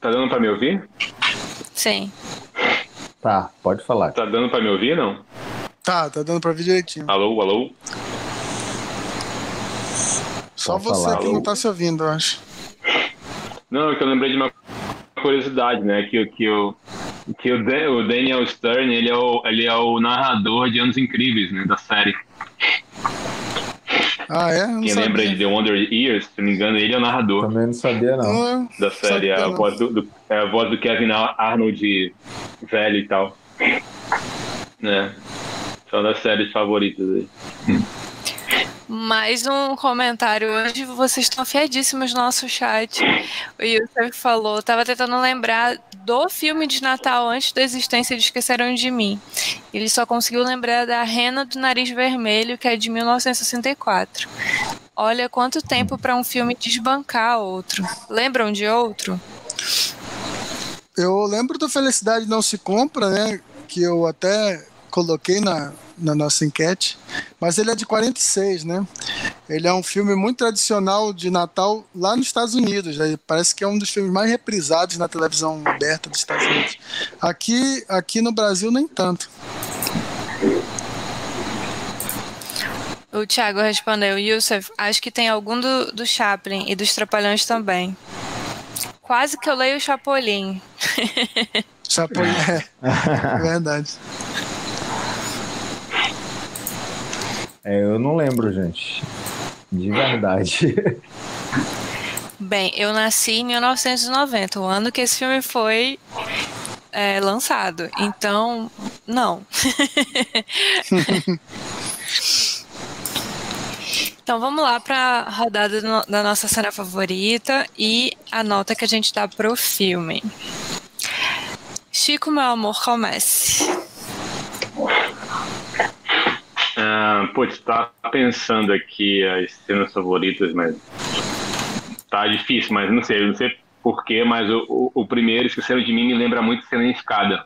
tá dando para me ouvir? Sim. Tá, pode falar. Tá dando para me ouvir, não? Tá, tá dando para ouvir direitinho. Alô, alô? Só pode você falar. que alô? não tá se ouvindo, eu acho. Não, é que eu lembrei de uma curiosidade, né? Que, que, o, que o, Daniel Stern ele é, o, ele é o narrador de Anos Incríveis, né? Da série. Ah, é? Quem sabia. lembra de The Wonder Years, se não me engano, ele é o narrador. Também não sabia, não. da série. é, a voz do, do, é a voz do Kevin Arnold velho e tal. Né? São das séries favoritas aí. Mais um comentário hoje, vocês estão afiadíssimos no nosso chat. O Yusuf falou, tava tentando lembrar do filme de Natal antes da existência de Esqueceram de Mim. Ele só conseguiu lembrar da Rena do Nariz Vermelho, que é de 1964. Olha quanto tempo para um filme desbancar outro. Lembram de outro? Eu lembro do Felicidade Não Se Compra, né? Que eu até coloquei na, na nossa enquete, mas ele é de 46, né? Ele é um filme muito tradicional de Natal lá nos Estados Unidos. Né? Parece que é um dos filmes mais reprisados na televisão aberta dos Estados Unidos. Aqui, aqui no Brasil, nem tanto. O Thiago respondeu, Yusuf, acho que tem algum do, do Chaplin e dos Trapalhões também. Quase que eu leio o Chapolin. Chapolin, é. Verdade. É, eu não lembro, gente. De verdade. Bem, eu nasci em 1990, o ano que esse filme foi é, lançado. Então, não. então vamos lá para a rodada da nossa cena favorita e a nota que a gente dá pro filme. Chico, meu amor, comece. Uh, putz, tá pensando aqui as cenas favoritas, mas tá difícil, mas não sei, não sei porquê, mas o, o, o primeiro, Esqueceram de Mim, me lembra muito cena em escada.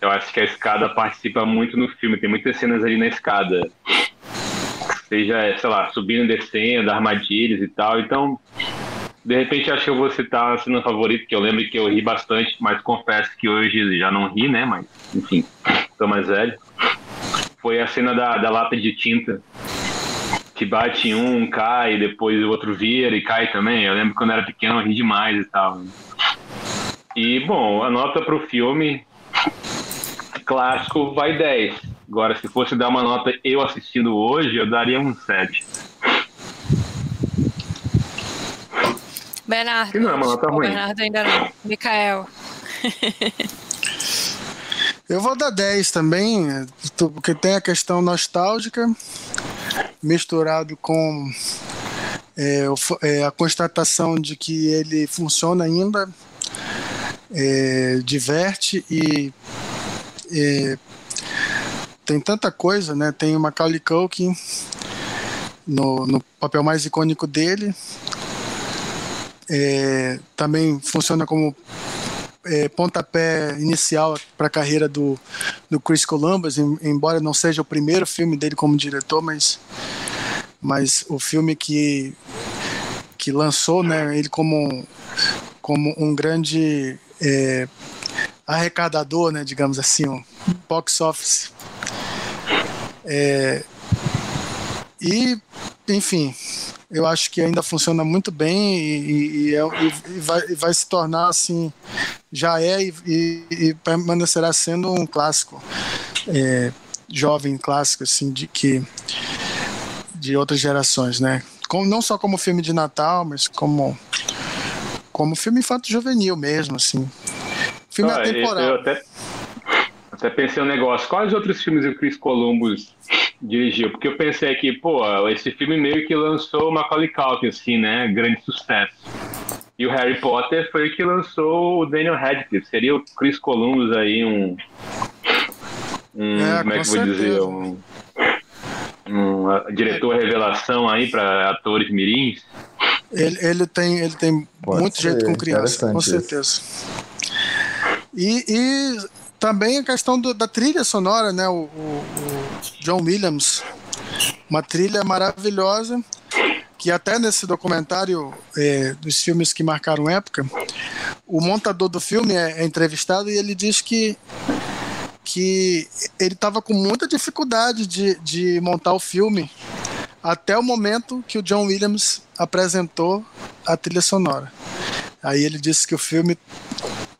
Eu acho que a escada participa muito no filme, tem muitas cenas ali na escada. Seja, sei lá, subindo, descendo, armadilhas e tal, então De repente acho que eu vou citar a cena favorita, que eu lembro que eu ri bastante, mas confesso que hoje já não ri, né? Mas, enfim, tô mais velho. Foi a cena da, da lata de tinta. Que bate em um, cai, depois o outro vira e cai também. Eu lembro quando era pequeno eu ri demais e tal. E, bom, a nota pro filme clássico vai 10. Agora, se fosse dar uma nota eu assistindo hoje, eu daria um 7. Bernardo. Que não é uma nota ruim. Bernardo ainda não. Micael. Eu vou dar 10 também, porque tem a questão nostálgica misturado com é, é, a constatação de que ele funciona ainda, é, diverte e é, tem tanta coisa, né? Tem o Macaulay Culkin no, no papel mais icônico dele, é, também funciona como é, pontapé inicial para a carreira do, do Chris Columbus, em, embora não seja o primeiro filme dele como diretor, mas, mas o filme que, que lançou né, ele como, como um grande é, arrecadador, né, digamos assim, um box office. É, e, enfim, eu acho que ainda funciona muito bem e, e, é, e, vai, e vai, se tornar assim, já é e, permanecerá sendo um clássico, é, jovem clássico assim de que de outras gerações, né? Como, não só como filme de Natal, mas como como filme infanto juvenil mesmo, assim. Filme ah, atemporal. Eu até, até pensei um negócio. Quais outros filmes o Chris Columbus dirigiu, porque eu pensei aqui, pô, esse filme meio que lançou o Macaulay Culkin, assim, né, grande sucesso. E o Harry Potter foi o que lançou o Daniel Radcliffe, seria o Chris Columbus aí um... um é, como é que vou dizer, um, um diretor revelação aí para atores mirins. Ele, ele tem, ele tem muito jeito com criança, com certeza. E, e também a questão do, da trilha sonora, né? O, o, o, John Williams, uma trilha maravilhosa que até nesse documentário é, dos filmes que marcaram época, o montador do filme é, é entrevistado e ele diz que que ele estava com muita dificuldade de, de montar o filme até o momento que o John Williams apresentou a trilha sonora. Aí ele disse que o filme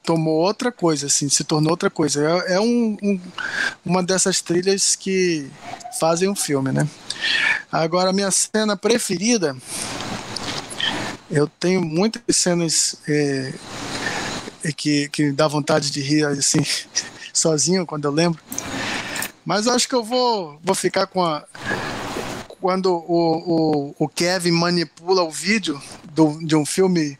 tomou outra coisa, assim, se tornou outra coisa. É, é um, um, uma dessas trilhas que fazem um filme, né? Agora, minha cena preferida, eu tenho muitas cenas é, que, que dá vontade de rir, assim, sozinho, quando eu lembro. Mas acho que eu vou, vou ficar com a. Quando o, o, o Kevin manipula o vídeo do, de um filme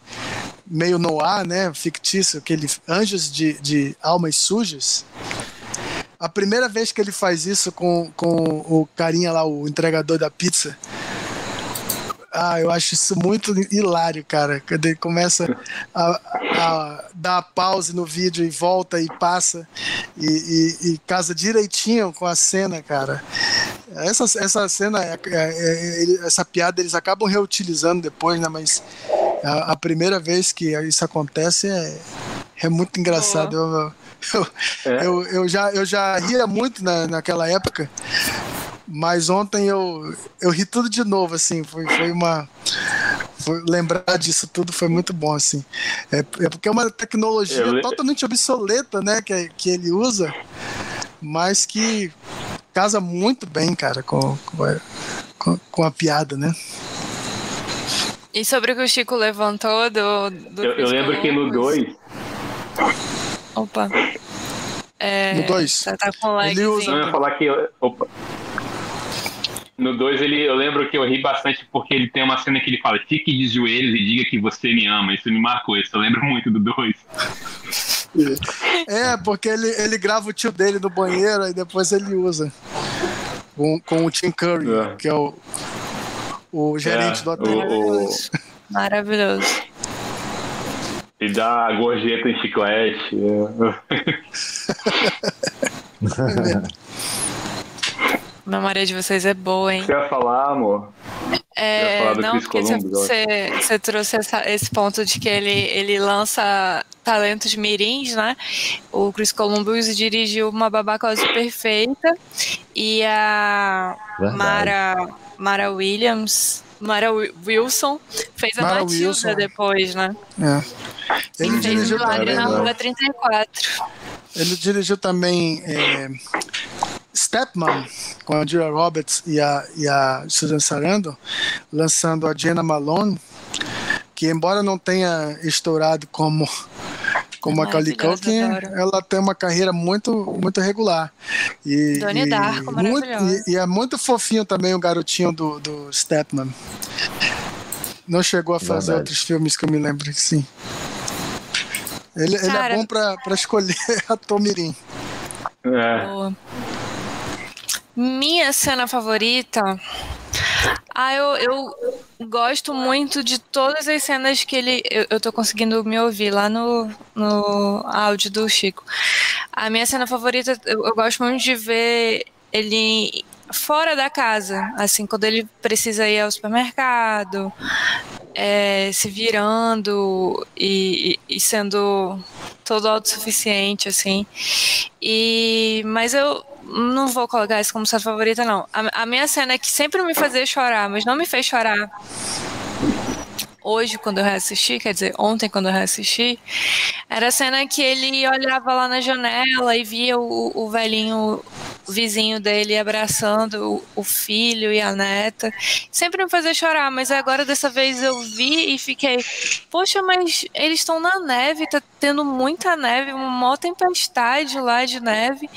meio no ar, né, fictício, aquele Anjos de, de Almas Sujas. A primeira vez que ele faz isso com, com o carinha lá, o entregador da pizza, ah, eu acho isso muito hilário, cara. Quando ele começa a, a dar pause no vídeo e volta e passa e, e, e, casa direitinho com a cena, cara. Essa, essa cena, é, é, é, essa piada eles acabam reutilizando depois, né? Mas a, a primeira vez que isso acontece é, é muito engraçado. Eu, eu, é. eu, eu, já, eu já ria muito na, naquela época, mas ontem eu, eu ri tudo de novo, assim, foi, foi uma. Foi, lembrar disso tudo foi muito bom, assim. É, é porque é uma tecnologia eu... totalmente obsoleta, né, que, que ele usa, mas que casa muito bem, cara, com, com, com a piada, né? E sobre o que o Chico levantou do. do eu, eu lembro que no 2. Opa. É, no 2. Tá, tá com ele usa. Eu ia falar que. Opa. No 2 ele, eu lembro que eu ri bastante porque ele tem uma cena que ele fala: fique de joelhos e diga que você me ama. Isso me marcou, isso eu lembro muito do 2. É, porque ele, ele grava o tio dele no banheiro e depois ele usa. Com, com o Tim Curry, é. que é o, o gerente é, do hotel. O, o... Maravilhoso. E dá a gorjeta em chiclete. A memória de vocês é boa, hein? Você ia falar, amor? É, não, porque você, você trouxe essa, esse ponto de que ele, ele lança talentos mirins, né? O Chris Columbus dirigiu Uma Babacose Perfeita e a Mara, Mara Williams, Mara Wilson fez a Mara Matilda Wilson. depois, né? É. Ele dirigiu também, na Rua 34. Ele dirigiu também é, Stepmom, com a Julia Roberts e a, e a Susan Sarandon, lançando a Jenna Malone, que embora não tenha estourado como como a Kelly Culkin, ela tem uma carreira muito muito regular. E, Doni Darko, muito, e, e, é muito fofinho também o garotinho do, do Stepman. Não chegou a fazer Verdade. outros filmes que eu me lembro, sim. Ele, ele é bom pra, pra escolher a Tomirim. É. Boa. Minha cena favorita. Ah, eu, eu gosto muito de todas as cenas que ele. Eu, eu tô conseguindo me ouvir lá no, no áudio do Chico. A minha cena favorita, eu, eu gosto muito de ver ele fora da casa, assim, quando ele precisa ir ao supermercado, é, se virando e, e, sendo todo autossuficiente, assim. E, mas eu não vou colocar isso como cena favorita, não. A, a minha cena é que sempre me fazia chorar, mas não me fez chorar hoje, quando eu reassisti, quer dizer, ontem, quando eu reassisti, era a cena que ele olhava lá na janela e via o, o velhinho o vizinho dele abraçando o, o, filho e a neta. Sempre me fazia chorar, mas agora dessa vez eu vi e fiquei, poxa, mas eles estão na neve, tá tendo muita neve, uma maior tempestade lá de neve,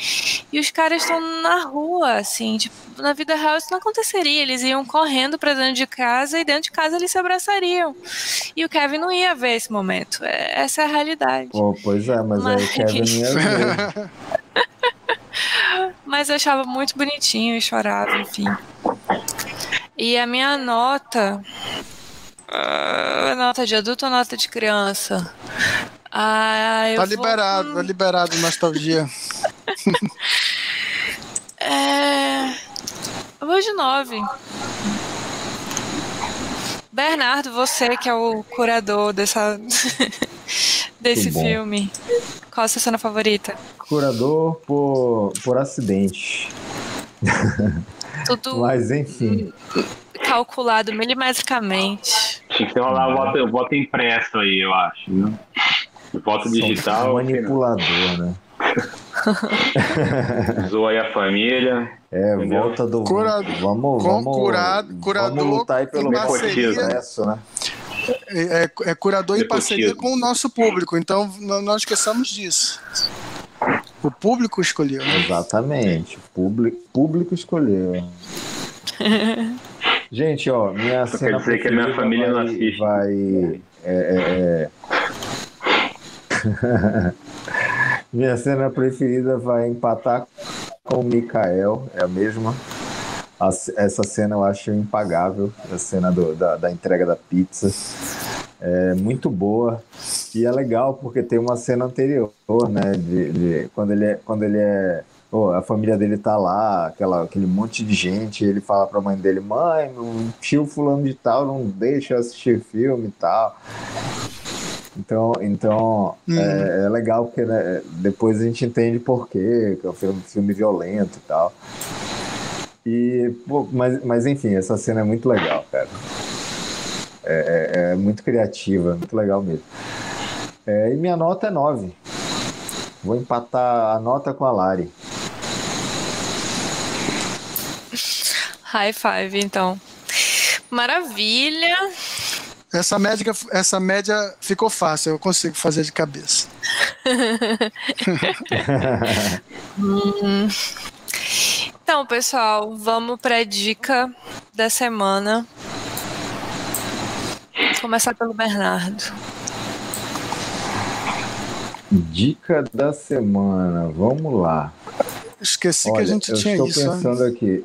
e os caras estão na rua, assim, tipo, na vida real isso não aconteceria. Eles iam correndo para dentro de casa e dentro de casa eles se abraçariam. E o Kevin não ia ver esse momento. É, essa é a realidade. Pô, pois é, mas, mas... aí o Kevin não ia ver. mas eu achava muito bonitinho e chorava, enfim. E a minha nota. Uh, nota de adulto ou nota de criança? Ah, tá liberado, vou... tá liberado nostalgia. é. Eu vou de nove. Bernardo, você que é o curador dessa, desse filme, qual a sua cena favorita? Curador por, por acidente. Tudo. Mas enfim. Calculado milimetricamente. Tinha que ter uma voto, voto impresso aí, eu acho. Né? Voto digital. Manipulador, né? Zoa aí a família. É, entendeu? volta do. Cura... Vamos, vamos, curado, curador vamos lutar aí pelo processo, né? É, é, é curador em parceria com o nosso público, então não esqueçamos disso. O público escolheu. Né? Exatamente, o público, público escolheu. Gente, ó, minha Só cena quer que a minha família vai, não assiste. Vai, é, é, é. minha cena preferida vai empatar com o Mikael, é a mesma. essa cena eu acho impagável, a cena do, da, da entrega da pizza. É muito boa e é legal porque tem uma cena anterior, né? De, de quando ele é, quando ele é oh, a família dele tá lá, aquela, aquele monte de gente, ele fala pra mãe dele, mãe, o tio fulano de tal não deixa eu assistir filme e tal. Então, então hum. é, é, legal porque né, depois a gente entende por quê, que é um filme, filme violento e tal. E, pô, mas, mas enfim, essa cena é muito legal, cara. É, é, é muito criativa, muito legal mesmo. É, e minha nota é 9. Vou empatar a nota com a Lari. High five, então. Maravilha. Essa média, essa média ficou fácil, eu consigo fazer de cabeça. hum. Então, pessoal, vamos para a dica da semana. Vou começar pelo Bernardo. Dica da semana, vamos lá. Esqueci Olha, que a gente tinha isso. Estou pensando aqui.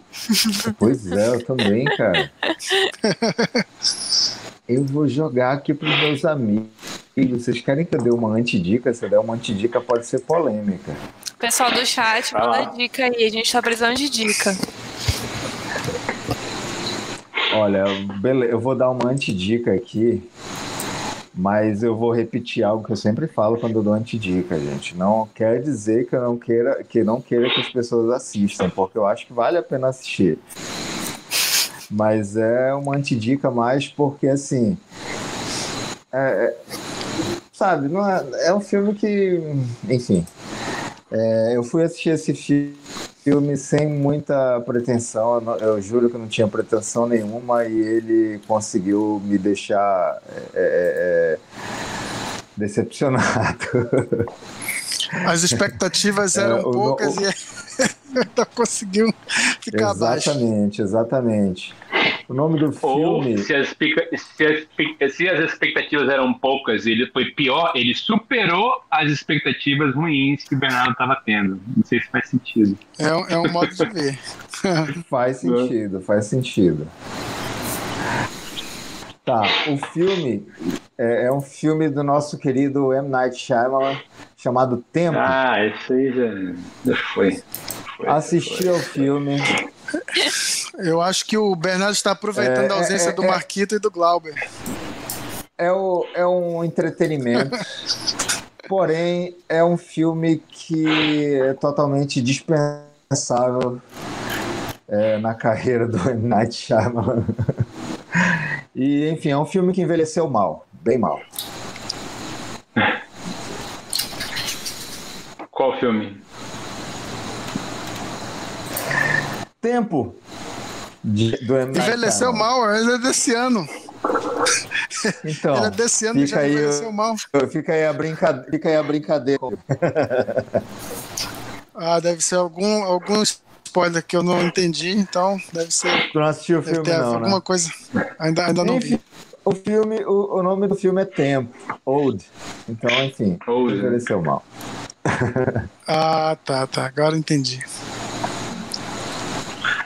pois é, eu também, cara. Eu vou jogar aqui para os meus amigos. Vocês querem que eu dê uma antidica? Se eu der uma antidica, pode ser polêmica. Pessoal do chat, manda dica aí. A gente está precisando de dica. Olha, eu vou dar uma antidica aqui, mas eu vou repetir algo que eu sempre falo quando eu dou antidica, gente. Não quer dizer que eu não queira que não queira que as pessoas assistam, porque eu acho que vale a pena assistir. Mas é uma antidica mais porque assim, é, é, sabe, não é, é um filme que, enfim, é, eu fui assistir esse filme sem muita pretensão, eu, juro que não tinha pretensão nenhuma e ele conseguiu me deixar é, é, é decepcionado. As expectativas eram é, poucas o, e não conseguiu ficar exatamente, abaixo. Exatamente, exatamente. O nome do filme. Ou se as, se, as, se as expectativas eram poucas, ele foi pior, ele superou as expectativas ruins que o Bernardo estava tendo. Não sei se faz sentido. É, é um modo de ver. faz sentido, faz sentido. Tá, o filme é, é, um filme do nosso querido M. Night Shyamalan chamado Tempo. Ah, esse aí já, foi. foi Assisti foi. ao filme. Eu acho que o Bernardo está aproveitando é, a ausência é, do é. Marquito e do Glauber. É, o, é um entretenimento. porém, é um filme que é totalmente dispensável é, na carreira do M. Night Shyamalan. E, enfim, é um filme que envelheceu mal, bem mal. Qual filme? Tempo. De, do M. Envelheceu mal, ele é desse ano. Então, ele é desse ano já aí, envelheceu mal. Fica aí a brincadeira. Fica aí a brincadeira. ah, deve ser algum, algum spoiler que eu não entendi, então deve ser. Tu não assistiu o filme, não, alguma né? coisa. Ainda, ainda não vi. O filme, o, o, nome do filme é Tempo, Old. Então, enfim, Old. envelheceu mal. ah, tá, tá. Agora entendi.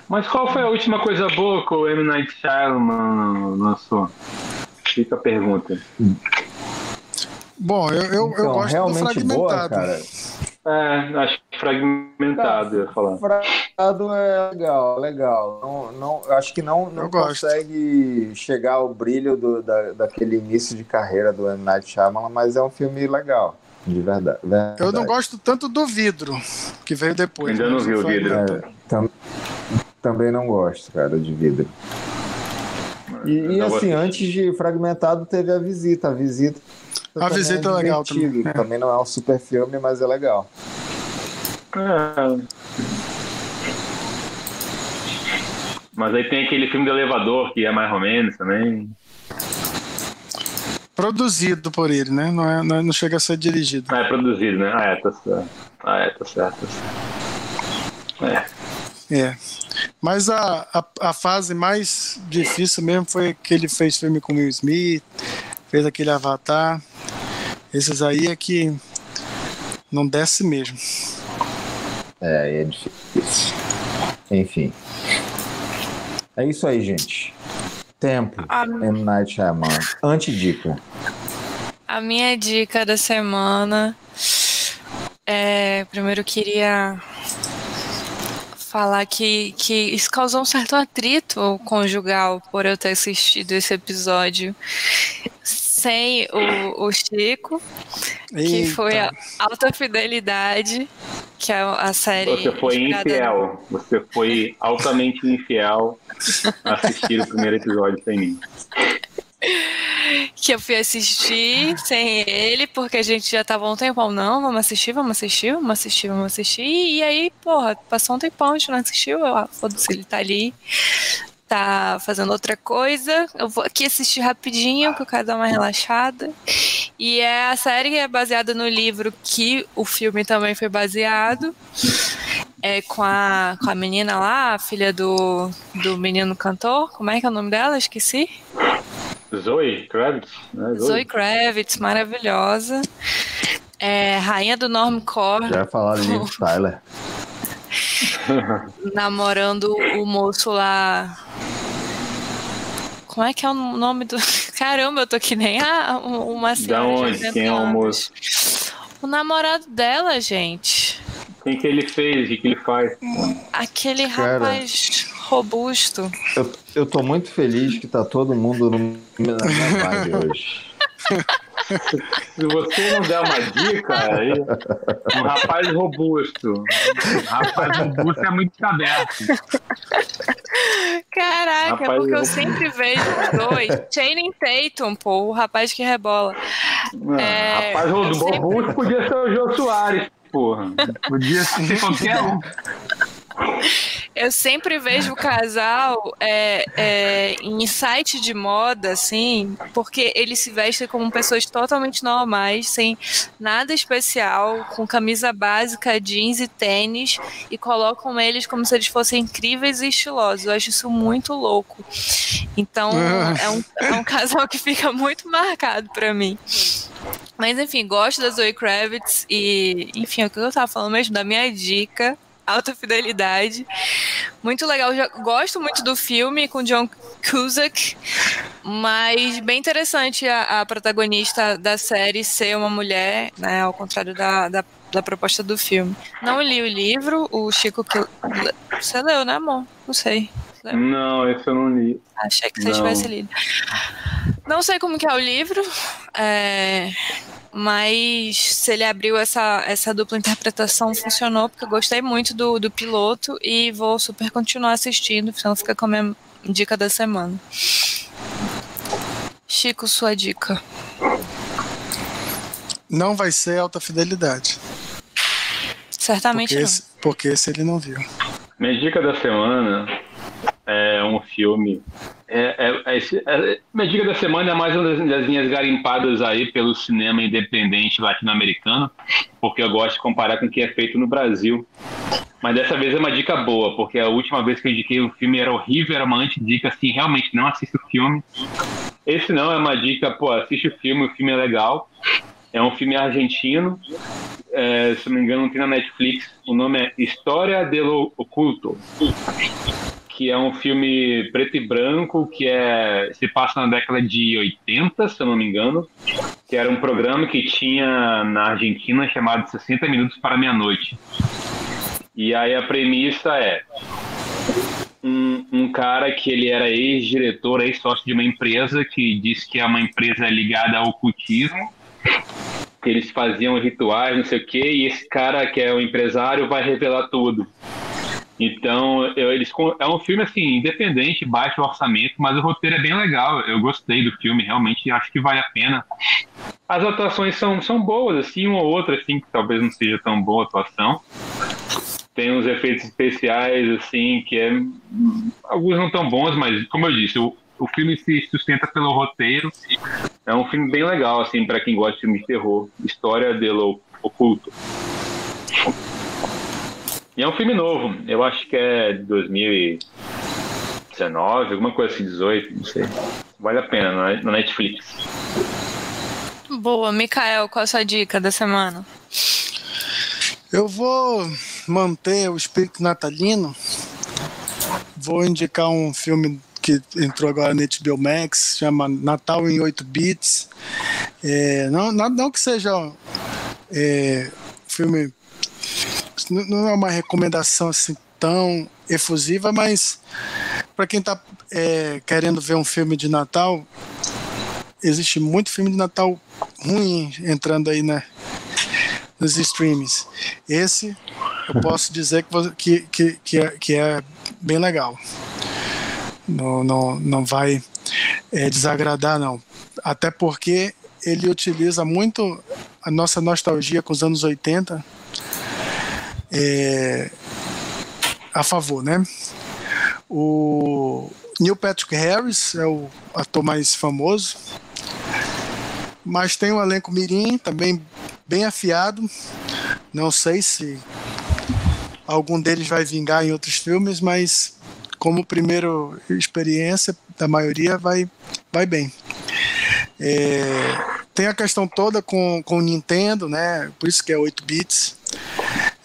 Mas qual foi a última coisa boa que o M. Night Shyamalan lançou? Fica a pergunta. Bom, eu, eu, então, eu gosto do fragmentado. Boa, cara. É, acho fragmentado, eu ia falar. Fragmentado é legal, legal. Não, não, acho que não, não consegue chegar ao brilho do, da, daquele início de carreira do M. Night Shyamalan, mas é um filme legal. De verdade, verdade. Eu não gosto tanto do vidro, que veio depois. Ainda não vi o vidro. É, tam, também não gosto, cara, de vidro. E, e assim, antes de Fragmentado teve a Visita. A Visita, a visita é, é legal também. Também não é um super filme, mas é legal. É. Mas aí tem aquele filme do elevador que é mais ou menos também. Produzido por ele, né? Não, é, não, é, não chega a ser dirigido. Ah, é produzido, né? Ah, é, tá certo. Ah, é, tá certo. Tá certo. É. É. Mas a, a, a, fase mais difícil mesmo foi que ele fez filme com Will Smith, fez aquele Avatar. Esses aí é que não desce mesmo. É, é difícil. Enfim. É isso aí, gente. Tempo. A... M. Night Shyamalan. Antidica. A minha dica da semana é. Primeiro eu queria falar que, que isso causou um certo atrito conjugal por eu ter assistido esse episódio sem o, o Chico, Eita. que foi a Alta Fidelidade, que é a série. Você foi infiel. Você foi altamente infiel assistir o primeiro episódio sem mim que eu fui assistir sem ele, porque a gente já tava um tempão, não, vamos assistir, vamos assistir, vamos assistir, vamos assistir. E aí, porra, passou um tempão, a gente não assistiu, eu, ah, foda-se, ele tá ali, tá fazendo outra coisa. Eu vou aqui assistir rapidinho, que eu quero dar uma relaxada. E é a série que é baseada no livro que o filme também foi baseado. É com a, com a menina lá, a filha do, do menino cantor. Como é que é o nome dela? Esqueci. Zoe Kravitz, né? Zoe. Zoe Kravitz, maravilhosa. É, rainha do Normcore. Já ia falar Liv Tyler. namorando o moço lá. Como é que é o nome do. Caramba, eu tô que nem a, uma senhora. Da onde? Quem é o moço? O namorado dela, gente. Quem que ele fez? O que ele faz? Aquele Cara. rapaz robusto. Eu, eu tô muito feliz que tá todo mundo no, na minha vibe hoje. Se você não der uma dica, aí, um rapaz robusto. Um rapaz robusto é muito aberto. Caraca, rapaz porque eu sempre vejo os dois. Channing Tatum, pô, o rapaz que rebola. Não, é, rapaz robusto sempre... podia ser o Jô Soares, porra. Podia ser qualquer um. Eu sempre vejo o casal é, é, em site de moda, assim, porque eles se vestem como pessoas totalmente normais, sem nada especial, com camisa básica, jeans e tênis, e colocam eles como se eles fossem incríveis e estilosos. Eu acho isso muito louco. Então, é um, é um casal que fica muito marcado para mim. Mas enfim, gosto da Zoe Kravitz e, enfim, é o que eu tava falando mesmo, da minha dica alta fidelidade. Muito legal. Já gosto muito do filme com John Cusack, mas bem interessante a, a, protagonista da série ser uma mulher, né? Ao contrário da, da, da, proposta do filme. Não li o livro, o Chico que você leu, né, amor? Não sei. Não, esse eu não li. Achei que você não. tivesse lido. Não sei como que é o livro. É mas se ele abriu essa, essa dupla interpretação funcionou porque eu gostei muito do, do piloto e vou super continuar assistindo, então fica com a minha dica da semana. Chico, sua dica. Não vai ser alta fidelidade. Certamente porque não. Esse, porque esse ele não viu. Minha dica da semana é um filme. É, é, é, é, minha dica da semana é mais uma das, das minhas garimpadas aí pelo cinema independente latino-americano, porque eu gosto de comparar com o que é feito no Brasil. Mas dessa vez é uma dica boa, porque a última vez que eu indiquei o filme era horrível, era uma antidica, assim, realmente não assista o filme. Esse não é uma dica, pô, assiste o filme, o filme é legal. É um filme argentino, é, se não me engano, tem na Netflix. O nome é História del Oculto que é um filme preto e branco, que é se passa na década de 80, se eu não me engano, que era um programa que tinha na Argentina chamado 60 Minutos para Meia-Noite. E aí a premissa é um, um cara que ele era ex-diretor, ex-sócio de uma empresa que diz que é uma empresa ligada ao ocultismo, que eles faziam rituais, não sei o quê, e esse cara que é o empresário vai revelar tudo. Então, eu, eles, é um filme assim, independente, baixo orçamento, mas o roteiro é bem legal. Eu gostei do filme, realmente acho que vale a pena. As atuações são, são boas, assim, uma ou outra, assim, que talvez não seja tão boa a atuação. Tem uns efeitos especiais, assim, que é. Alguns não tão bons, mas, como eu disse, o, o filme se sustenta pelo roteiro. É um filme bem legal, assim, para quem gosta de filme de terror. História de oculto. E é um filme novo, eu acho que é de 2019, alguma coisa assim, 18, não sei. Vale a pena na Netflix. Boa, Mikael, qual a sua dica da semana? Eu vou manter o espírito natalino. Vou indicar um filme que entrou agora na HBO Max, chama Natal em 8 Bits. É, não, não, não que seja é, filme não é uma recomendação assim tão efusiva, mas para quem está é, querendo ver um filme de Natal, existe muito filme de Natal ruim entrando aí né, nos streams. Esse eu posso dizer que, que, que, é, que é bem legal. Não, não, não vai é, desagradar, não. Até porque ele utiliza muito a nossa nostalgia com os anos 80 é, a favor, né? O Neil Patrick Harris é o ator mais famoso, mas tem um elenco mirim também bem afiado. Não sei se algum deles vai vingar em outros filmes, mas como primeira experiência da maioria vai, vai bem. É, tem a questão toda com, com o Nintendo, né? Por isso que é 8 bits.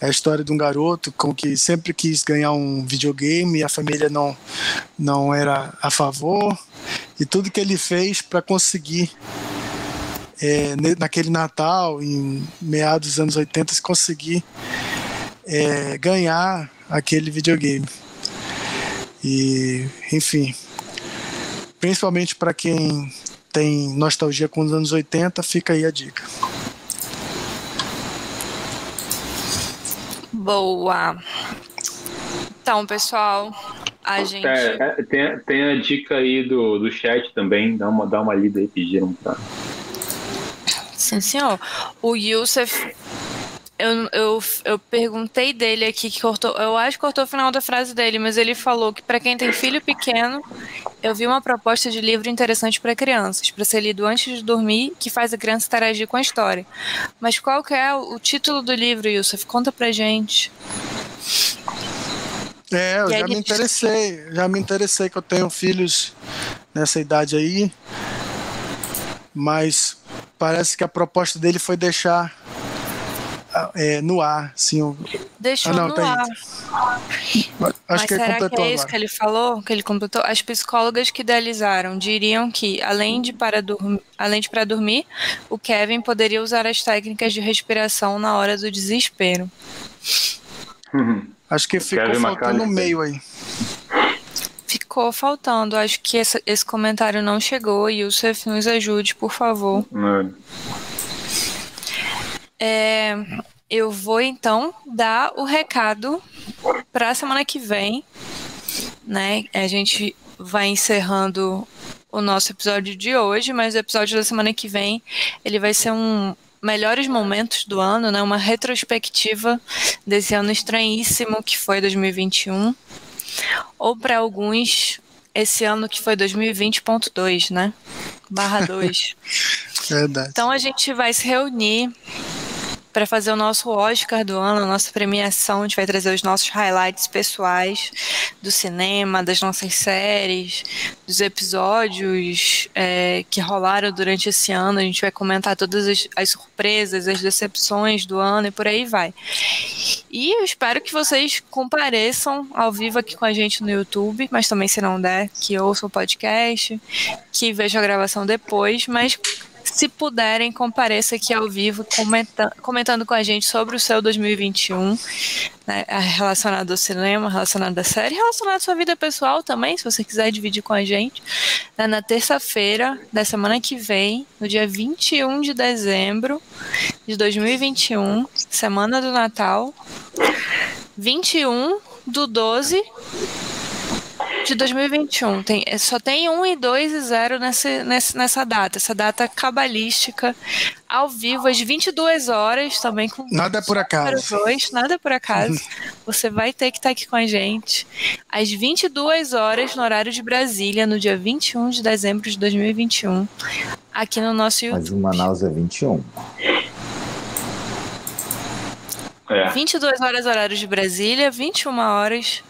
É a história de um garoto com que sempre quis ganhar um videogame e a família não, não era a favor. E tudo que ele fez para conseguir, é, naquele Natal, em meados dos anos 80, conseguir é, ganhar aquele videogame. E, enfim, principalmente para quem tem nostalgia com os anos 80, fica aí a dica. Boa. Então, pessoal, a gente. É, é, tem, tem a dica aí do, do chat também, dá uma, dá uma lida aí, pediram pra. Sim, senhor. O Youssef eu, eu, eu perguntei dele aqui que cortou, eu acho que cortou o final da frase dele, mas ele falou que para quem tem filho pequeno, eu vi uma proposta de livro interessante para crianças, para ser lido antes de dormir, que faz a criança interagir com a história. Mas qual que é o, título do livro, Yusuf? Conta pra gente. É, eu já me interessei, já me interessei que eu tenho filhos nessa idade aí, mas parece que a proposta dele foi deixar é, no ar, sim. O... Deixou ah, não, no tá ar. Acho Mas que será que é isso que ele falou? Que ele completou? As psicólogas que idealizaram diriam que, além de para, dormir, além de para dormir, o Kevin poderia usar as técnicas de respiração na hora do desespero. Uhum. Acho que ficou Kevin faltando no meio aí. Ficou faltando. Acho que esse, esse comentário não chegou. E o Cef nos ajude, por favor. Não. É, eu vou então dar o recado para a semana que vem, né? A gente vai encerrando o nosso episódio de hoje, mas o episódio da semana que vem ele vai ser um melhores momentos do ano, né? Uma retrospectiva desse ano estranhíssimo que foi 2021, ou para alguns esse ano que foi 2020.2, né? Barra 2. Verdade. Então a gente vai se reunir para fazer o nosso Oscar do ano, a nossa premiação. A gente vai trazer os nossos highlights pessoais do cinema, das nossas séries, dos episódios é, que rolaram durante esse ano. A gente vai comentar todas as, as, surpresas, as decepções do ano e por aí vai. E eu espero que vocês compareçam ao vivo aqui com a gente no YouTube, mas também se não der, que ouçam o podcast, que vejam a gravação depois, mas se puderem, compareça aqui ao vivo comenta comentando com a gente sobre o seu 2021, né, relacionado ao cinema, relacionado à série, relacionado à sua vida pessoal também, se você quiser dividir com a gente. Né, na terça-feira da semana que vem, no dia 21 de dezembro de 2021, semana do Natal, 21 do 12 de 2021. Tem, é, só tem 1 e 2 e 0 nessa, nessa, nessa data. Essa data cabalística, ao vivo, às 22 horas, também com. Nada é por acaso. Dois, nada é por acaso. Você vai ter que estar aqui com a gente. Às 22 horas, no horário de Brasília, no dia 21 de dezembro de 2021, aqui no nosso YouTube. Mas em Manaus é 21. É. 22 horas horário de Brasília, 21 horas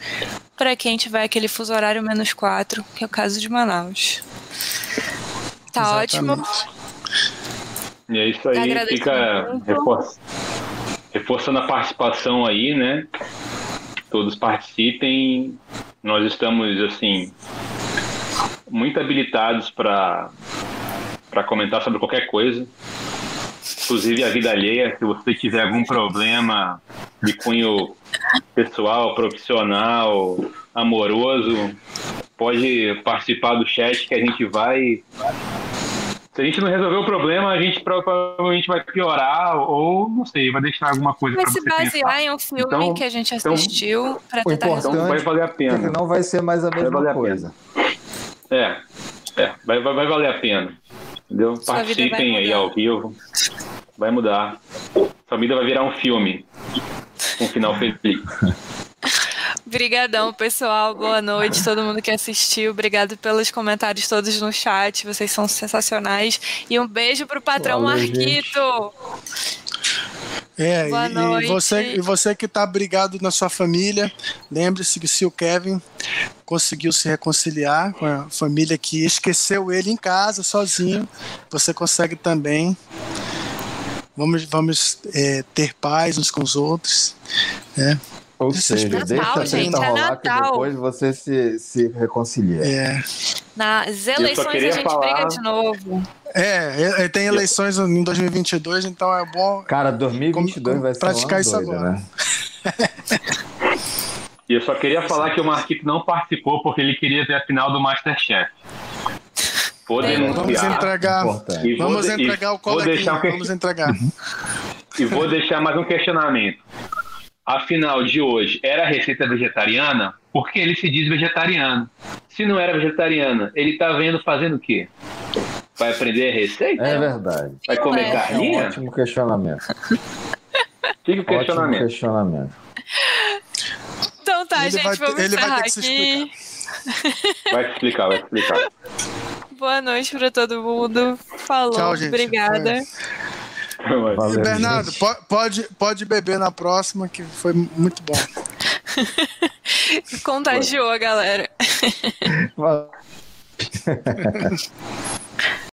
para quem tiver aquele fuso horário menos 4, que é o caso de Manaus. Tá Exatamente. ótimo. E é isso aí, fica reforçando a participação aí, né? Todos participem. Nós estamos, assim, muito habilitados para comentar sobre qualquer coisa inclusive a vida alheia, se você tiver algum problema de cunho pessoal, profissional, amoroso, pode participar do chat que a gente vai. Se a gente não resolver o problema, a gente provavelmente vai piorar ou, não sei, vai deixar alguma coisa para você basear pensar. em um filme então, que a gente então, assistiu então, para tentar resolver. Então vai valer a pena. É não vai ser mais a mesma coisa. A é, é vai, vai, vai valer a pena. Entendeu? Sua Participem aí ao vivo. Vai mudar. Sua vida vai virar um filme. Um final feliz. Obrigadão, pessoal. Boa noite, todo mundo que assistiu. Obrigado pelos comentários todos no chat. Vocês são sensacionais. E um beijo pro patrão Valeu, Marquito. É, Boa e, noite. Você, e você que está brigado na sua família, lembre-se que se o Kevin conseguiu se reconciliar com a família que esqueceu ele em casa, sozinho, você consegue também vamos, vamos é, ter paz uns com os outros, né? Ou seja, Natal, deixa a gente, é rolar que depois você se, se reconcilia. É. Nas eleições a gente falar... briga de novo. É, tem eleições em 2022, então é bom. Cara, 2022 como, vai ser praticar isso agora. Né? E eu só queria falar que o Marquito não participou porque ele queria ver a final do Masterchef. Vou denunciar. Vamos entregar, e vamos de, entregar o colo aqui, um vamos entregar. E vou deixar mais um questionamento. A final de hoje era receita vegetariana porque ele se diz vegetariano. Se não era vegetariana, ele tá vendo fazendo o quê? Vai aprender a receita? É verdade. Vai comer é. carninha? É um ótimo questionamento. Fica o questionamento. Ótimo questionamento. Então tá, ele gente, vai, vamos ele encerrar vai aqui. Vai te explicar, vai te explicar. Boa noite pra todo mundo. Falou, Tchau, gente. obrigada. Valeu, Bernardo, pode, pode beber na próxima, que foi muito bom. Contagiou a galera.